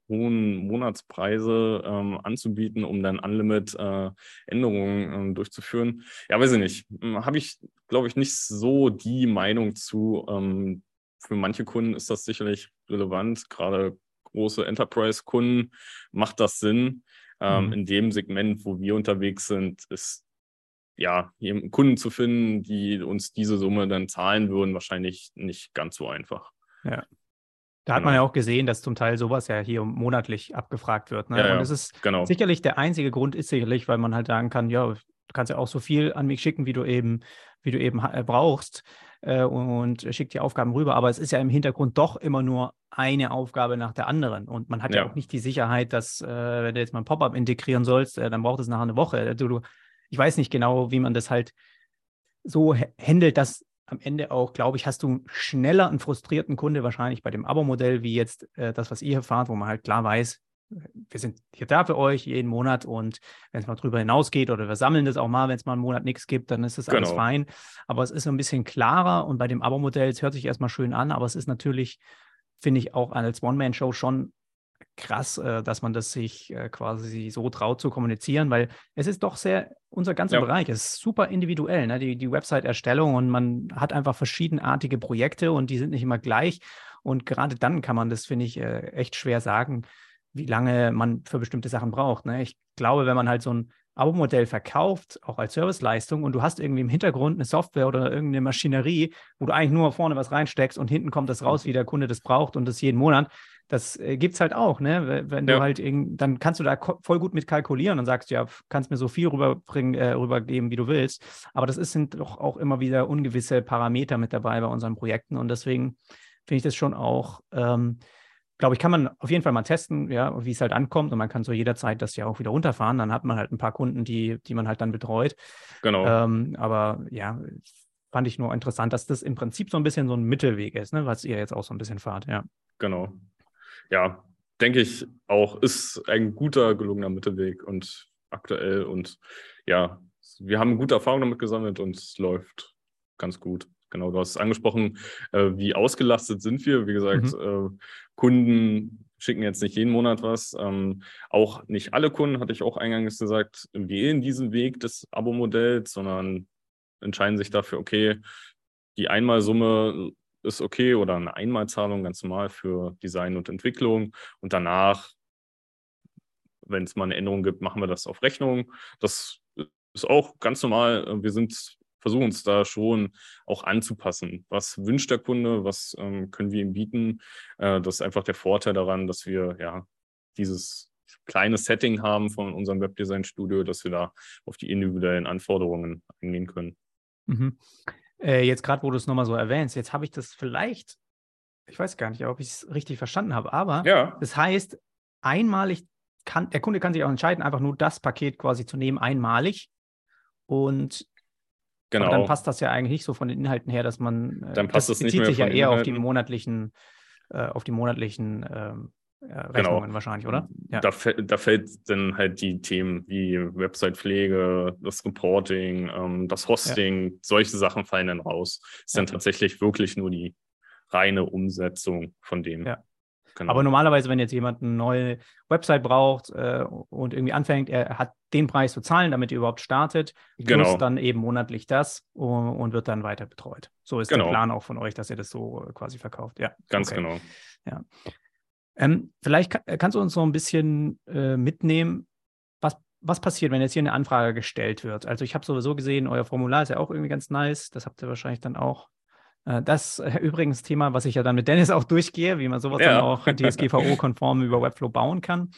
hohen Monatspreise ähm, anzubieten, um dann Unlimit äh, Änderungen ähm, durchzuführen? Ja, weiß ich nicht. Hm, Habe ich, glaube ich, nicht so die Meinung zu. Ähm, für manche Kunden ist das sicherlich relevant, gerade große Enterprise-Kunden macht das Sinn. Ähm, mhm. In dem Segment, wo wir unterwegs sind, ist ja, Kunden zu finden, die uns diese Summe dann zahlen würden, wahrscheinlich nicht ganz so einfach. Ja. Da hat genau. man ja auch gesehen, dass zum Teil sowas ja hier monatlich abgefragt wird. Ne? Ja, und es ist genau. sicherlich der einzige Grund ist sicherlich, weil man halt sagen kann, ja, du kannst ja auch so viel an mich schicken, wie du eben, wie du eben äh, brauchst äh, und schick die Aufgaben rüber. Aber es ist ja im Hintergrund doch immer nur eine Aufgabe nach der anderen. Und man hat ja, ja auch nicht die Sicherheit, dass, äh, wenn du jetzt mal ein Pop-up integrieren sollst, äh, dann braucht es nachher eine Woche. Du, du ich weiß nicht genau, wie man das halt so handelt, dass am Ende auch, glaube ich, hast du schneller einen frustrierten Kunde wahrscheinlich bei dem Abo-Modell, wie jetzt äh, das, was ihr hier fahrt, wo man halt klar weiß, wir sind hier da für euch jeden Monat und wenn es mal drüber hinausgeht oder wir sammeln das auch mal, wenn es mal einen Monat nichts gibt, dann ist das alles genau. fein. Aber es ist so ein bisschen klarer und bei dem Abo-Modell, es hört sich erstmal schön an, aber es ist natürlich, finde ich, auch als One-Man-Show schon krass, äh, dass man das sich äh, quasi so traut zu kommunizieren, weil es ist doch sehr, unser ganzer ja. Bereich ist super individuell, ne? die, die Website-Erstellung und man hat einfach verschiedenartige Projekte und die sind nicht immer gleich. Und gerade dann kann man das, finde ich, äh, echt schwer sagen, wie lange man für bestimmte Sachen braucht. Ne? Ich glaube, wenn man halt so ein Abo-Modell verkauft, auch als Serviceleistung, und du hast irgendwie im Hintergrund eine Software oder irgendeine Maschinerie, wo du eigentlich nur vorne was reinsteckst und hinten kommt das raus, wie der Kunde das braucht und das jeden Monat. Das äh, gibt es halt auch, ne? Wenn ja. du halt irgend, dann kannst du da voll gut mit kalkulieren und sagst, ja, kannst mir so viel rüberbringen, äh, rübergeben, wie du willst. Aber das ist, sind doch auch immer wieder ungewisse Parameter mit dabei bei unseren Projekten. Und deswegen finde ich das schon auch ähm, glaube ich, kann man auf jeden Fall mal testen, ja, wie es halt ankommt. Und man kann so jederzeit das ja auch wieder runterfahren. Dann hat man halt ein paar Kunden, die, die man halt dann betreut. Genau. Ähm, aber ja, fand ich nur interessant, dass das im Prinzip so ein bisschen so ein Mittelweg ist, ne, was ihr jetzt auch so ein bisschen fahrt, ja. Genau. Ja, denke ich auch, ist ein guter, gelungener Mittelweg und aktuell und ja, wir haben gute Erfahrungen damit gesammelt und es läuft ganz gut. Genau, du hast es angesprochen, äh, wie ausgelastet sind wir. Wie gesagt, mhm. äh, Kunden schicken jetzt nicht jeden Monat was. Ähm, auch nicht alle Kunden, hatte ich auch eingangs gesagt, wählen diesen Weg des Abo-Modells, sondern entscheiden sich dafür, okay, die Einmalsumme ist okay oder eine Einmalzahlung ganz normal für Design und Entwicklung. Und danach, wenn es mal eine Änderung gibt, machen wir das auf Rechnung. Das ist auch ganz normal. Wir sind versuchen uns da schon auch anzupassen. Was wünscht der Kunde? Was ähm, können wir ihm bieten? Äh, das ist einfach der Vorteil daran, dass wir ja dieses kleine Setting haben von unserem Webdesign-Studio, dass wir da auf die individuellen Anforderungen eingehen können. Mhm. Äh, jetzt gerade, wo du es nochmal so erwähnst, jetzt habe ich das vielleicht, ich weiß gar nicht, ob ich es richtig verstanden habe, aber ja. das heißt, einmalig kann, der Kunde kann sich auch entscheiden, einfach nur das Paket quasi zu nehmen, einmalig. Und Genau. Dann passt das ja eigentlich nicht so von den Inhalten her, dass man. Äh, dann passt das, das bezieht sich ja eher auf die monatlichen, äh, auf die monatlichen ähm, äh, Rechnungen genau. wahrscheinlich, oder? Ja. Da, da, fällt dann halt die Themen wie Website-Pflege, das Reporting, ähm, das Hosting, ja. solche Sachen fallen dann raus. Ist ja. dann tatsächlich wirklich nur die reine Umsetzung von dem. Ja. Genau. Aber normalerweise, wenn jetzt jemand eine neue Website braucht äh, und irgendwie anfängt, er hat den Preis zu zahlen, damit er überhaupt startet, genau. dann eben monatlich das und, und, wird dann weiter betreut. So ist genau. der Plan auch von euch, dass ihr das so quasi verkauft. Ja, ganz okay. genau. Ja. Ähm, vielleicht kann, kannst du uns so ein bisschen äh, mitnehmen, was, was passiert, wenn jetzt hier eine Anfrage gestellt wird. Also ich habe sowieso gesehen, euer Formular ist ja auch irgendwie ganz nice. Das habt ihr wahrscheinlich dann auch äh, das äh, übrigens Thema, was ich ja dann mit Dennis auch durchgehe, wie man sowas ja. dann auch DSGVO-konform über Webflow bauen kann.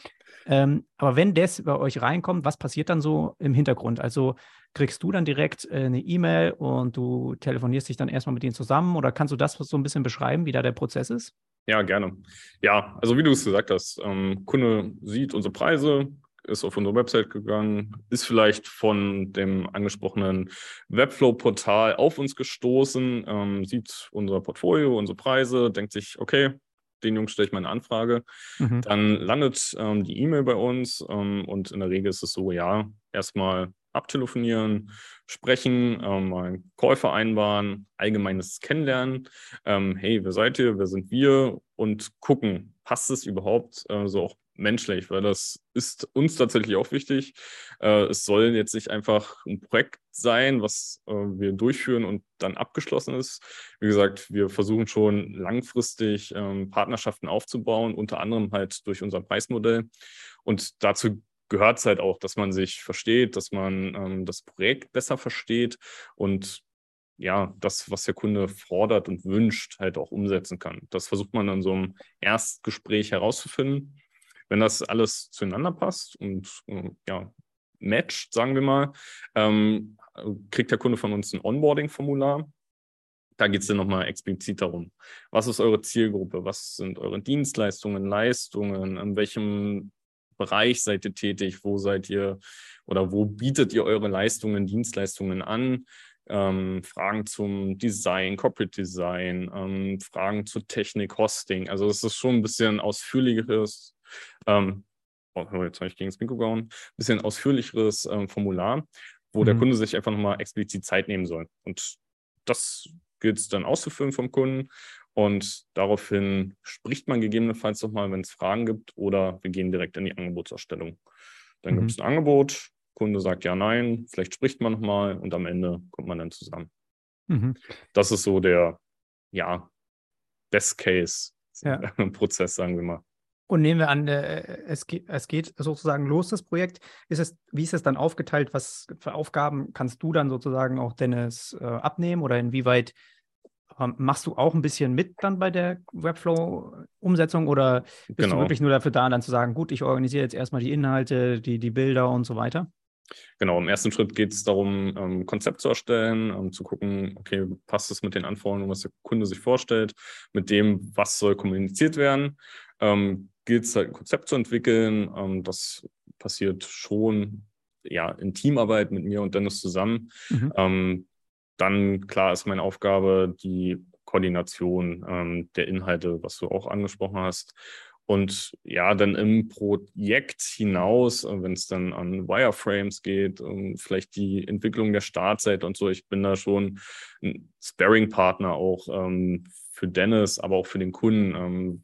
Ähm, aber wenn das bei euch reinkommt, was passiert dann so im Hintergrund? Also kriegst du dann direkt äh, eine E-Mail und du telefonierst dich dann erstmal mit denen zusammen oder kannst du das so ein bisschen beschreiben, wie da der Prozess ist? Ja, gerne. Ja, also wie du es gesagt hast, ähm, Kunde sieht unsere Preise, ist auf unsere Website gegangen, ist vielleicht von dem angesprochenen Webflow-Portal auf uns gestoßen, ähm, sieht unser Portfolio, unsere Preise, denkt sich, okay, den Jungs stelle ich meine Anfrage. Mhm. Dann landet ähm, die E-Mail bei uns ähm, und in der Regel ist es so, ja, erstmal abtelefonieren, sprechen, ähm, mal einen Call vereinbaren, allgemeines Kennenlernen. Ähm, hey, wer seid ihr? Wer sind wir? Und gucken, passt es überhaupt äh, so auch menschlich, weil das ist uns tatsächlich auch wichtig. Äh, es soll jetzt nicht einfach ein Projekt sein, was äh, wir durchführen und dann abgeschlossen ist. Wie gesagt, wir versuchen schon langfristig ähm, Partnerschaften aufzubauen, unter anderem halt durch unser Preismodell. Und dazu gehört es halt auch, dass man sich versteht, dass man ähm, das Projekt besser versteht und ja, das, was der Kunde fordert und wünscht, halt auch umsetzen kann. Das versucht man in so einem Erstgespräch herauszufinden. Wenn das alles zueinander passt und äh, ja, matcht, sagen wir mal, ähm, kriegt der Kunde von uns ein Onboarding-Formular. Da geht es dann nochmal explizit darum, was ist eure Zielgruppe, was sind eure Dienstleistungen, Leistungen, in welchem Bereich seid ihr tätig, wo seid ihr oder wo bietet ihr eure Leistungen, Dienstleistungen an, ähm, Fragen zum Design, Corporate Design, ähm, Fragen zur Technik, Hosting. Also es ist schon ein bisschen ausführlicheres ähm, oh, jetzt habe ich gegen das Mikro gehauen, bisschen ausführlicheres ähm, Formular, wo mhm. der Kunde sich einfach nochmal explizit Zeit nehmen soll. Und das gilt es dann auszufüllen vom Kunden. Und daraufhin spricht man gegebenenfalls nochmal, wenn es Fragen gibt, oder wir gehen direkt in die Angebotserstellung. Dann mhm. gibt es ein Angebot, Kunde sagt ja, nein, vielleicht spricht man nochmal und am Ende kommt man dann zusammen. Mhm. Das ist so der, ja, Best Case ja. Prozess, sagen wir mal. Und nehmen wir an, äh, es, geht, es geht sozusagen los, das Projekt. Ist es, wie ist es dann aufgeteilt? Was für Aufgaben kannst du dann sozusagen auch Dennis äh, abnehmen oder inwieweit machst du auch ein bisschen mit dann bei der Webflow-Umsetzung oder bist genau. du wirklich nur dafür da, dann zu sagen, gut, ich organisiere jetzt erstmal die Inhalte, die, die Bilder und so weiter? Genau, im ersten Schritt geht es darum, ein ähm, Konzept zu erstellen, um zu gucken, okay, passt es mit den Anforderungen, was der Kunde sich vorstellt, mit dem, was soll kommuniziert werden. Ähm, gilt es halt ein Konzept zu entwickeln. Ähm, das passiert schon ja, in Teamarbeit mit mir und Dennis zusammen. Mhm. Ähm, dann, klar, ist meine Aufgabe die Koordination ähm, der Inhalte, was du auch angesprochen hast. Und ja, dann im Projekt hinaus, äh, wenn es dann an Wireframes geht, vielleicht die Entwicklung der Startseite und so, ich bin da schon ein Sparring-Partner auch ähm, für Dennis, aber auch für den Kunden, ähm,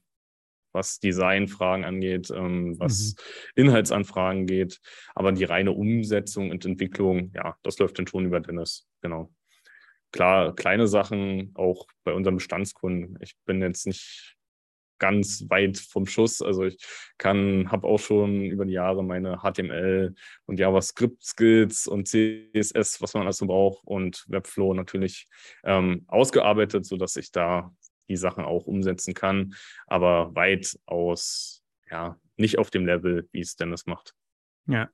was Designfragen angeht, ähm, was mhm. Inhaltsanfragen geht. Aber die reine Umsetzung und Entwicklung, ja, das läuft dann schon über Dennis, genau. Klar, kleine Sachen auch bei unseren Bestandskunden. Ich bin jetzt nicht ganz weit vom Schuss. Also ich kann, habe auch schon über die Jahre meine HTML und JavaScript-Skills und CSS, was man also braucht, und Webflow natürlich ähm, ausgearbeitet, sodass ich da die Sachen auch umsetzen kann, aber weitaus, ja, nicht auf dem Level, wie es Dennis macht. Ja,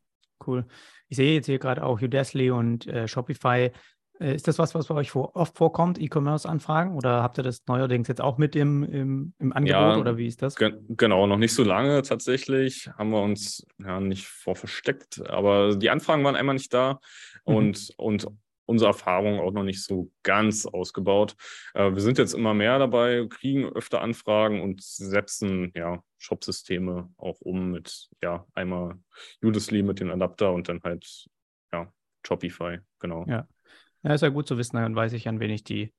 cool. Ich sehe jetzt hier gerade auch Udacity und äh, Shopify. Äh, ist das was, was bei euch vor, oft vorkommt, E-Commerce-Anfragen? Oder habt ihr das neuerdings jetzt auch mit im, im, im Angebot ja, oder wie ist das? Ge genau, noch nicht so lange tatsächlich. Haben wir uns ja nicht vor versteckt, aber die Anfragen waren einmal nicht da. Mhm. Und, und unsere Erfahrung auch noch nicht so ganz ausgebaut. Äh, wir sind jetzt immer mehr dabei, kriegen öfter Anfragen und setzen ja Shop-Systeme auch um mit ja einmal Udesly mit dem Adapter und dann halt ja Shopify, genau. Ja. Ja, ist ja gut zu wissen, dann weiß ich, an wen ich die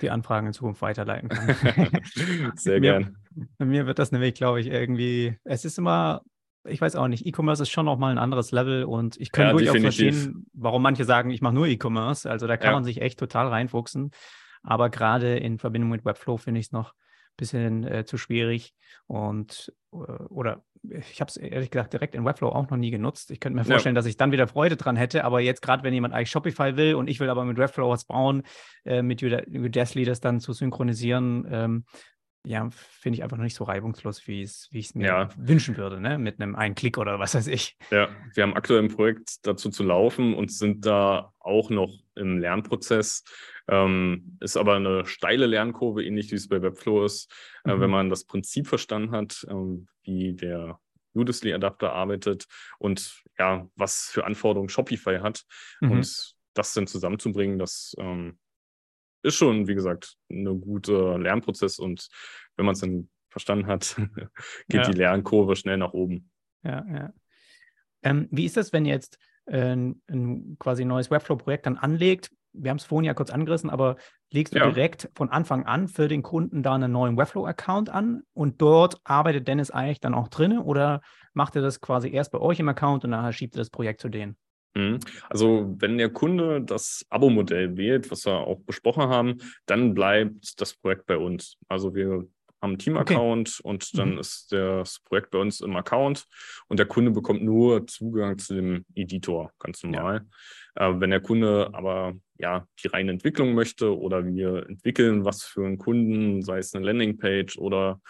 die Anfragen in Zukunft weiterleiten kann. Sehr gern. Mir, mir wird das nämlich, glaube ich, irgendwie, es ist immer ich weiß auch nicht, E-Commerce ist schon nochmal ein anderes Level und ich kann ja, durchaus verstehen, warum manche sagen, ich mache nur E-Commerce. Also da kann ja. man sich echt total reinfuchsen. Aber gerade in Verbindung mit Webflow finde ich es noch bisschen äh, zu schwierig. Und äh, oder ich habe es ehrlich gesagt direkt in Webflow auch noch nie genutzt. Ich könnte mir vorstellen, ja. dass ich dann wieder Freude dran hätte. Aber jetzt gerade, wenn jemand eigentlich Shopify will und ich will aber mit Webflow was bauen, äh, mit das dann zu synchronisieren, ähm, ja, finde ich einfach noch nicht so reibungslos, wie ich es mir ja. wünschen würde, ne? mit einem einen Klick oder was weiß ich. Ja, wir haben aktuell ein Projekt dazu zu laufen und sind da auch noch im Lernprozess. Ähm, ist aber eine steile Lernkurve, ähnlich wie es bei Webflow ist, mhm. äh, wenn mhm. man das Prinzip verstanden hat, äh, wie der Udacity-Adapter arbeitet und ja, was für Anforderungen Shopify hat. Mhm. Und das dann zusammenzubringen, das ähm, ist schon, wie gesagt, ein guter Lernprozess und wenn man es dann verstanden hat, geht ja. die Lernkurve schnell nach oben. Ja, ja. Ähm, wie ist das, wenn ihr jetzt äh, ein quasi neues Webflow-Projekt dann anlegt? Wir haben es vorhin ja kurz angerissen, aber legst du ja. direkt von Anfang an für den Kunden da einen neuen Webflow-Account an und dort arbeitet Dennis eigentlich dann auch drin oder macht er das quasi erst bei euch im Account und nachher schiebt er das Projekt zu denen? Mhm. Also wenn der Kunde das Abo-Modell wählt, was wir auch besprochen haben, dann bleibt das Projekt bei uns. Also wir haben einen Team-Account okay. und dann mhm. ist das Projekt bei uns im Account und der Kunde bekommt nur Zugang zu dem Editor, ganz normal. Ja. Äh, wenn der Kunde aber ja die reine Entwicklung möchte oder wir entwickeln was für einen Kunden, sei es eine Landingpage oder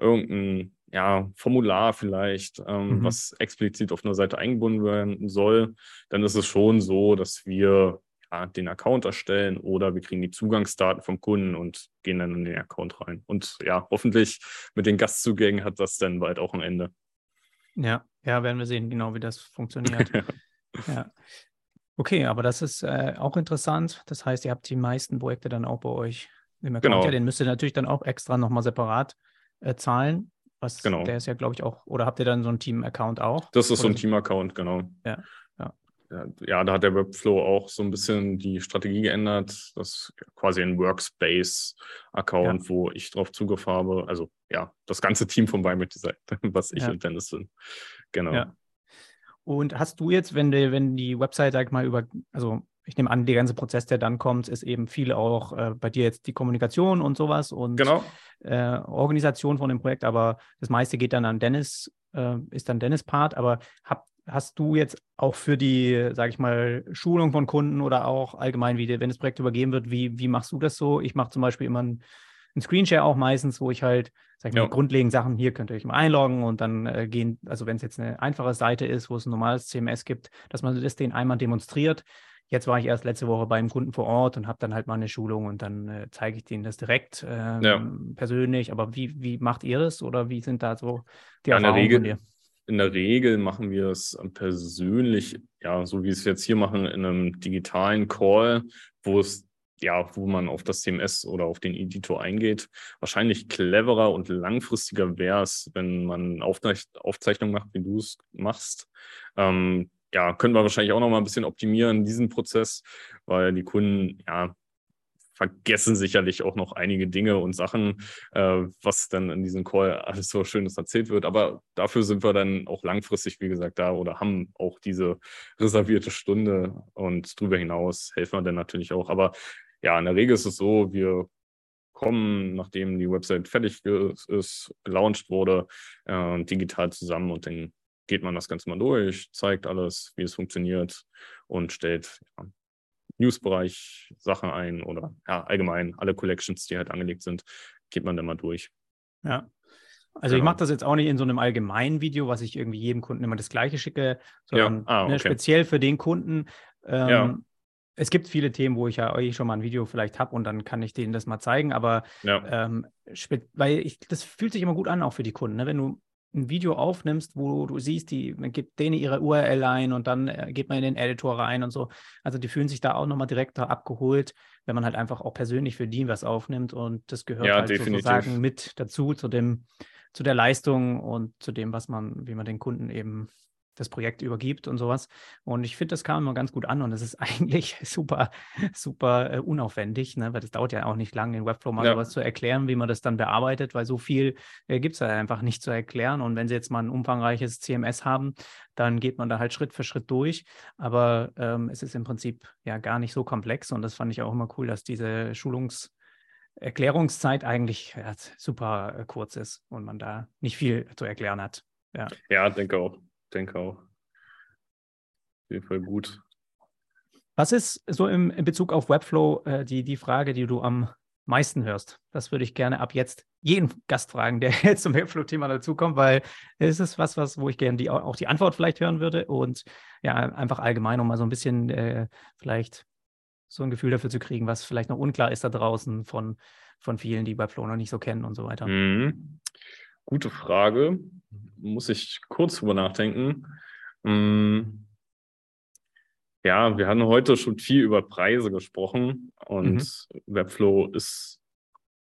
irgendein ja, Formular vielleicht, ähm, mhm. was explizit auf einer Seite eingebunden werden soll, dann ist es schon so, dass wir ja, den Account erstellen oder wir kriegen die Zugangsdaten vom Kunden und gehen dann in den Account rein. Und ja, hoffentlich mit den Gastzugängen hat das dann bald auch ein Ende. Ja, ja, werden wir sehen, genau wie das funktioniert. ja. Okay, aber das ist äh, auch interessant. Das heißt, ihr habt die meisten Projekte dann auch bei euch im Account. Genau. Ja, den müsst ihr natürlich dann auch extra nochmal separat äh, zahlen. Was, genau. Der ist ja, glaube ich, auch, oder habt ihr dann so einen Team-Account auch? Das ist oder? so ein Team-Account, genau. Ja, ja. Ja, da hat der Webflow auch so ein bisschen die Strategie geändert. Das ist quasi ein Workspace-Account, ja. wo ich drauf Zugriff habe. Also ja, das ganze Team von Biomet Design, was ich ja. und Dennis sind. Genau. Ja. Und hast du jetzt, wenn die, wenn die Website, sag ich mal, über, also ich nehme an, der ganze Prozess, der dann kommt, ist eben viel auch äh, bei dir jetzt die Kommunikation und sowas und genau. äh, Organisation von dem Projekt, aber das meiste geht dann an Dennis, äh, ist dann Dennis Part, aber hab, hast du jetzt auch für die, sage ich mal, Schulung von Kunden oder auch allgemein, wie wenn das Projekt übergeben wird, wie, wie machst du das so? Ich mache zum Beispiel immer ein ein Screenshare auch meistens, wo ich halt, sag ich mal, ja. grundlegend Sachen, hier könnt ihr euch mal einloggen und dann äh, gehen, also wenn es jetzt eine einfache Seite ist, wo es ein normales CMS gibt, dass man das den einmal demonstriert. Jetzt war ich erst letzte Woche beim Kunden vor Ort und habe dann halt mal eine Schulung und dann äh, zeige ich denen das direkt ähm, ja. persönlich. Aber wie, wie macht ihr das oder wie sind da so die ja, Erfahrungen Regel, von dir? In der Regel machen wir es persönlich, ja, so wie wir es jetzt hier machen, in einem digitalen Call, wo es ja, wo man auf das CMS oder auf den Editor eingeht. Wahrscheinlich cleverer und langfristiger wäre es, wenn man Aufzeich Aufzeichnungen macht, wie du es machst. Ähm, ja, können wir wahrscheinlich auch noch mal ein bisschen optimieren, diesen Prozess, weil die Kunden, ja, vergessen sicherlich auch noch einige Dinge und Sachen, äh, was dann in diesem Call alles so Schönes erzählt wird. Aber dafür sind wir dann auch langfristig, wie gesagt, da oder haben auch diese reservierte Stunde und darüber hinaus helfen wir dann natürlich auch. Aber ja, in der Regel ist es so, wir kommen, nachdem die Website fertig ist, gelauncht wurde, äh, digital zusammen und dann geht man das Ganze mal durch, zeigt alles, wie es funktioniert und stellt ja, Newsbereich Sachen ein oder ja, allgemein alle Collections, die halt angelegt sind, geht man dann mal durch. Ja. Also genau. ich mache das jetzt auch nicht in so einem allgemeinen Video, was ich irgendwie jedem Kunden immer das gleiche schicke, sondern ja. ah, okay. ne, speziell für den Kunden. Ähm, ja es gibt viele Themen, wo ich ja euch schon mal ein Video vielleicht habe und dann kann ich denen das mal zeigen, aber ja. ähm, weil ich, das fühlt sich immer gut an, auch für die Kunden. Ne? Wenn du ein Video aufnimmst, wo du siehst, die, man gibt denen ihre URL ein und dann äh, geht man in den Editor rein und so. Also die fühlen sich da auch nochmal direkt abgeholt, wenn man halt einfach auch persönlich für die was aufnimmt und das gehört ja, halt definitiv. sozusagen mit dazu, zu dem, zu der Leistung und zu dem, was man, wie man den Kunden eben das Projekt übergibt und sowas. Und ich finde, das kam immer ganz gut an und es ist eigentlich super, super äh, unaufwendig, ne? weil das dauert ja auch nicht lange, in Webflow mal ja. sowas zu erklären, wie man das dann bearbeitet, weil so viel äh, gibt es ja einfach nicht zu erklären. Und wenn Sie jetzt mal ein umfangreiches CMS haben, dann geht man da halt Schritt für Schritt durch. Aber ähm, es ist im Prinzip ja gar nicht so komplex und das fand ich auch immer cool, dass diese Schulungs- Erklärungszeit eigentlich ja, super äh, kurz ist und man da nicht viel zu erklären hat. Ja, ja denke auch denke auch. Auf jeden Fall gut. Was ist so im, in Bezug auf Webflow äh, die, die Frage, die du am meisten hörst? Das würde ich gerne ab jetzt jeden Gast fragen, der jetzt zum Webflow-Thema dazukommt, weil es ist was, was, wo ich gerne die, auch die Antwort vielleicht hören würde und ja, einfach allgemein, um mal so ein bisschen äh, vielleicht so ein Gefühl dafür zu kriegen, was vielleicht noch unklar ist da draußen von, von vielen, die Webflow noch nicht so kennen und so weiter. Mhm. Gute Frage. Muss ich kurz drüber nachdenken. Hm. Ja, wir haben heute schon viel über Preise gesprochen und mhm. Webflow ist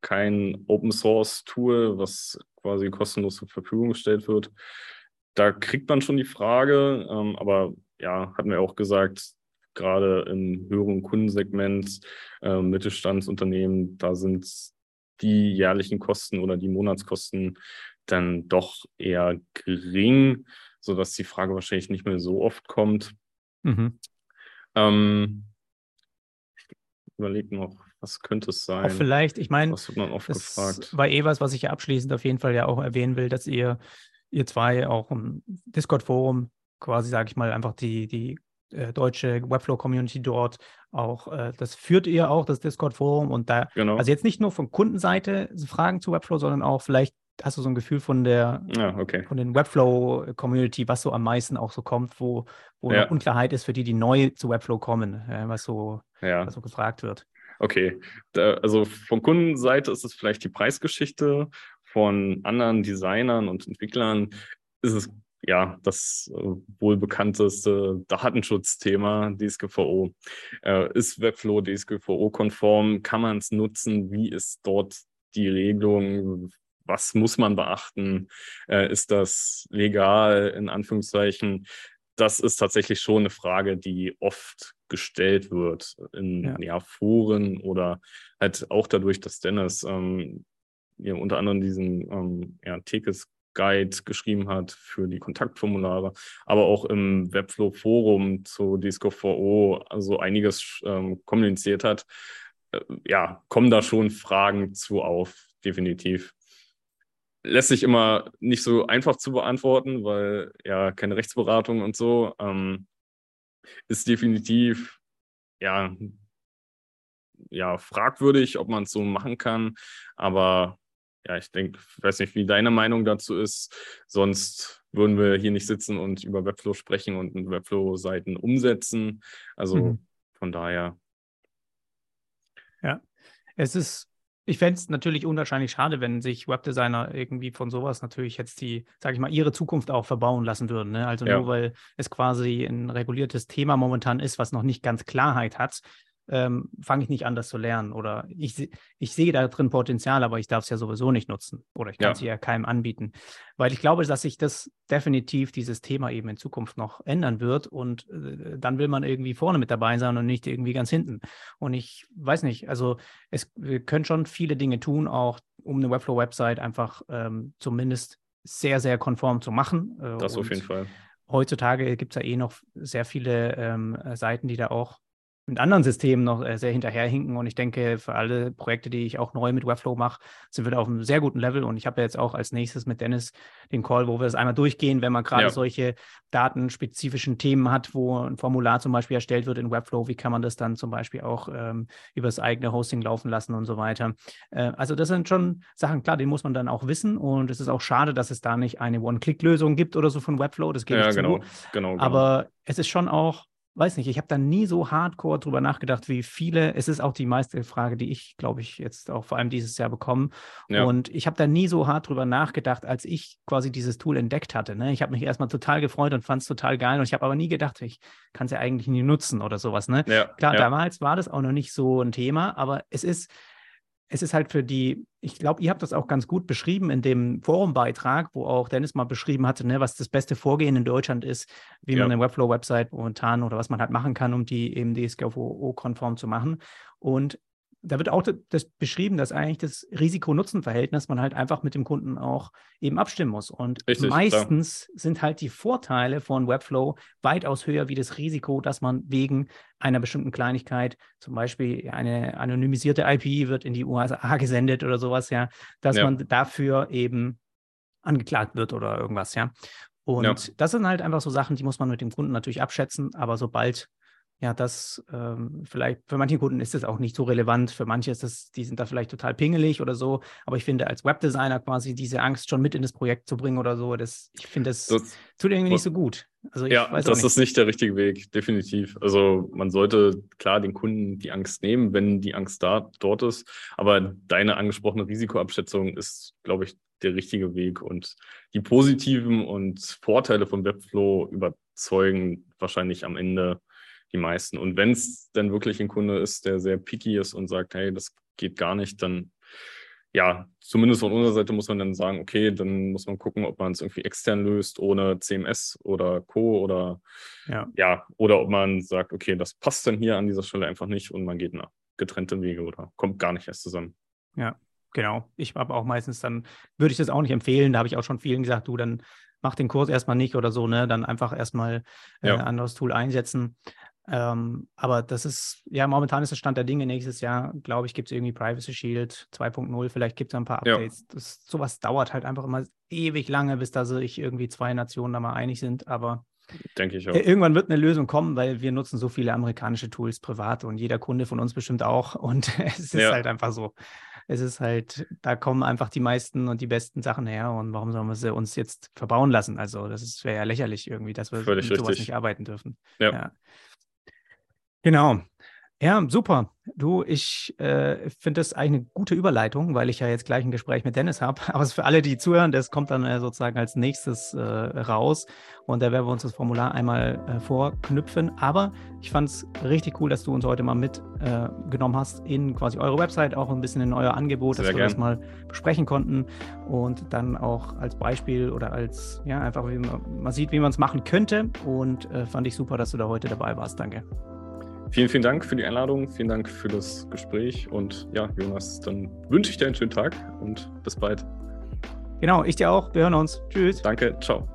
kein Open Source Tool, was quasi kostenlos zur Verfügung gestellt wird. Da kriegt man schon die Frage, ähm, aber ja, hatten wir auch gesagt, gerade im höheren Kundensegment, äh, Mittelstandsunternehmen, da sind die jährlichen Kosten oder die Monatskosten dann doch eher gering, sodass die Frage wahrscheinlich nicht mehr so oft kommt. Mhm. Ähm, ich überlege noch, was könnte es sein? Auch vielleicht, ich meine, was wird man oft das gefragt? war eh was, was ich abschließend auf jeden Fall ja auch erwähnen will, dass ihr, ihr zwei auch im Discord-Forum quasi, sage ich mal, einfach die, die äh, deutsche Webflow-Community dort auch, äh, das führt ihr auch, das Discord-Forum und da, genau. also jetzt nicht nur von Kundenseite Fragen zu Webflow, sondern auch vielleicht hast du so ein Gefühl von der, ah, okay. von den Webflow-Community, was so am meisten auch so kommt, wo, wo ja. Unklarheit ist für die, die neu zu Webflow kommen, äh, was, so, ja. was so gefragt wird. Okay, da, also von Kundenseite ist es vielleicht die Preisgeschichte, von anderen Designern und Entwicklern ist es ja, das äh, wohl bekannteste Datenschutzthema DSGVO. Äh, ist Webflow DSGVO-konform? Kann man es nutzen? Wie ist dort die Regelung? Was muss man beachten? Äh, ist das legal in Anführungszeichen? Das ist tatsächlich schon eine Frage, die oft gestellt wird in ja. Ja, Foren oder halt auch dadurch, dass Dennis ähm, ja, unter anderem diesen ähm, ja, Tekes Guide geschrieben hat für die Kontaktformulare, aber auch im Webflow-Forum zu DSCO4O also einiges ähm, kommuniziert hat. Äh, ja, kommen da schon Fragen zu auf, definitiv. Lässt sich immer nicht so einfach zu beantworten, weil ja keine Rechtsberatung und so. Ähm, ist definitiv ja, ja fragwürdig, ob man es so machen kann. Aber ja, ich denke, ich weiß nicht, wie deine Meinung dazu ist. Sonst würden wir hier nicht sitzen und über Webflow sprechen und Webflow-Seiten umsetzen. Also mhm. von daher. Ja, es ist, ich fände es natürlich unwahrscheinlich schade, wenn sich Webdesigner irgendwie von sowas natürlich jetzt die, sage ich mal, ihre Zukunft auch verbauen lassen würden. Ne? Also ja. nur weil es quasi ein reguliertes Thema momentan ist, was noch nicht ganz Klarheit hat, ähm, fange ich nicht an, das zu lernen. Oder ich, ich sehe da drin Potenzial, aber ich darf es ja sowieso nicht nutzen. Oder ich kann es ja. ja keinem anbieten. Weil ich glaube, dass sich das definitiv dieses Thema eben in Zukunft noch ändern wird. Und äh, dann will man irgendwie vorne mit dabei sein und nicht irgendwie ganz hinten. Und ich weiß nicht, also es, wir können schon viele Dinge tun, auch um eine Webflow-Website einfach ähm, zumindest sehr, sehr konform zu machen. Äh, das auf jeden Fall. Heutzutage gibt es ja eh noch sehr viele ähm, Seiten, die da auch mit anderen Systemen noch äh, sehr hinterherhinken. Und ich denke, für alle Projekte, die ich auch neu mit Webflow mache, sind wir da auf einem sehr guten Level. Und ich habe ja jetzt auch als nächstes mit Dennis den Call, wo wir das einmal durchgehen, wenn man gerade ja. solche datenspezifischen Themen hat, wo ein Formular zum Beispiel erstellt wird in Webflow, wie kann man das dann zum Beispiel auch ähm, über das eigene Hosting laufen lassen und so weiter. Äh, also das sind schon Sachen, klar, die muss man dann auch wissen. Und es ist auch schade, dass es da nicht eine One-Click-Lösung gibt oder so von Webflow. Das gebe ja, ich genau, zu. Genau, genau. Aber es ist schon auch weiß nicht, ich habe da nie so hardcore drüber nachgedacht, wie viele. Es ist auch die meiste Frage, die ich, glaube ich, jetzt auch vor allem dieses Jahr bekomme. Ja. Und ich habe da nie so hart drüber nachgedacht, als ich quasi dieses Tool entdeckt hatte. Ne? Ich habe mich erstmal total gefreut und fand es total geil. Und ich habe aber nie gedacht, ich kann es ja eigentlich nie nutzen oder sowas. Ne? Ja, Klar, ja. damals war das auch noch nicht so ein Thema, aber es ist es ist halt für die, ich glaube, ihr habt das auch ganz gut beschrieben in dem Forumbeitrag, wo auch Dennis mal beschrieben hatte, ne, was das beste Vorgehen in Deutschland ist, wie ja. man eine Webflow-Website momentan oder was man halt machen kann, um die eben DSGVO-konform zu machen. Und da wird auch das beschrieben, dass eigentlich das Risiko-Nutzen-Verhältnis man halt einfach mit dem Kunden auch eben abstimmen muss. Und Richtig, meistens klar. sind halt die Vorteile von Webflow weitaus höher wie das Risiko, dass man wegen einer bestimmten Kleinigkeit, zum Beispiel eine anonymisierte IP wird in die USA gesendet oder sowas, ja, dass ja. man dafür eben angeklagt wird oder irgendwas, ja. Und ja. das sind halt einfach so Sachen, die muss man mit dem Kunden natürlich abschätzen, aber sobald ja, das ähm, vielleicht, für manche Kunden ist das auch nicht so relevant, für manche ist das, die sind da vielleicht total pingelig oder so, aber ich finde, als Webdesigner quasi diese Angst schon mit in das Projekt zu bringen oder so, das, ich finde, das, das, tut irgendwie nicht so gut. Also ja, das nicht. ist nicht der richtige Weg, definitiv. Also man sollte klar den Kunden die Angst nehmen, wenn die Angst da dort ist, aber deine angesprochene Risikoabschätzung ist, glaube ich, der richtige Weg und die positiven und Vorteile von Webflow überzeugen wahrscheinlich am Ende die meisten. Und wenn es dann wirklich ein Kunde ist, der sehr picky ist und sagt, hey, das geht gar nicht, dann ja, zumindest von unserer Seite muss man dann sagen, okay, dann muss man gucken, ob man es irgendwie extern löst, ohne CMS oder Co. oder ja. ja, oder ob man sagt, okay, das passt dann hier an dieser Stelle einfach nicht und man geht nach getrennten Wege oder kommt gar nicht erst zusammen. Ja, genau. Ich habe auch meistens dann, würde ich das auch nicht empfehlen, da habe ich auch schon vielen gesagt, du, dann mach den Kurs erstmal nicht oder so, ne? Dann einfach erstmal äh, ja. ein anderes Tool einsetzen. Ähm, aber das ist, ja, momentan ist der Stand der Dinge. Nächstes Jahr, glaube ich, gibt es irgendwie Privacy Shield 2.0. Vielleicht gibt es ein paar Updates. Ja. Das, sowas dauert halt einfach immer ewig lange, bis da sich irgendwie zwei Nationen da mal einig sind. Aber denke ich auch. Irgendwann wird eine Lösung kommen, weil wir nutzen so viele amerikanische Tools privat und jeder Kunde von uns bestimmt auch. Und es ist ja. halt einfach so. Es ist halt, da kommen einfach die meisten und die besten Sachen her. Und warum sollen wir sie uns jetzt verbauen lassen? Also, das wäre ja lächerlich irgendwie, dass wir Völlig mit sowas richtig. nicht arbeiten dürfen. ja. ja. Genau. Ja, super. Du, ich äh, finde das eigentlich eine gute Überleitung, weil ich ja jetzt gleich ein Gespräch mit Dennis habe. Aber für alle, die zuhören, das kommt dann äh, sozusagen als nächstes äh, raus. Und da werden wir uns das Formular einmal äh, vorknüpfen. Aber ich fand es richtig cool, dass du uns heute mal mitgenommen äh, hast in quasi eure Website, auch ein bisschen in euer Angebot, Sehr dass gern. wir das mal besprechen konnten. Und dann auch als Beispiel oder als, ja, einfach, wie man, man sieht, wie man es machen könnte. Und äh, fand ich super, dass du da heute dabei warst. Danke. Vielen, vielen Dank für die Einladung, vielen Dank für das Gespräch und ja, Jonas, dann wünsche ich dir einen schönen Tag und bis bald. Genau, ich dir auch. Wir hören uns. Tschüss. Danke, ciao.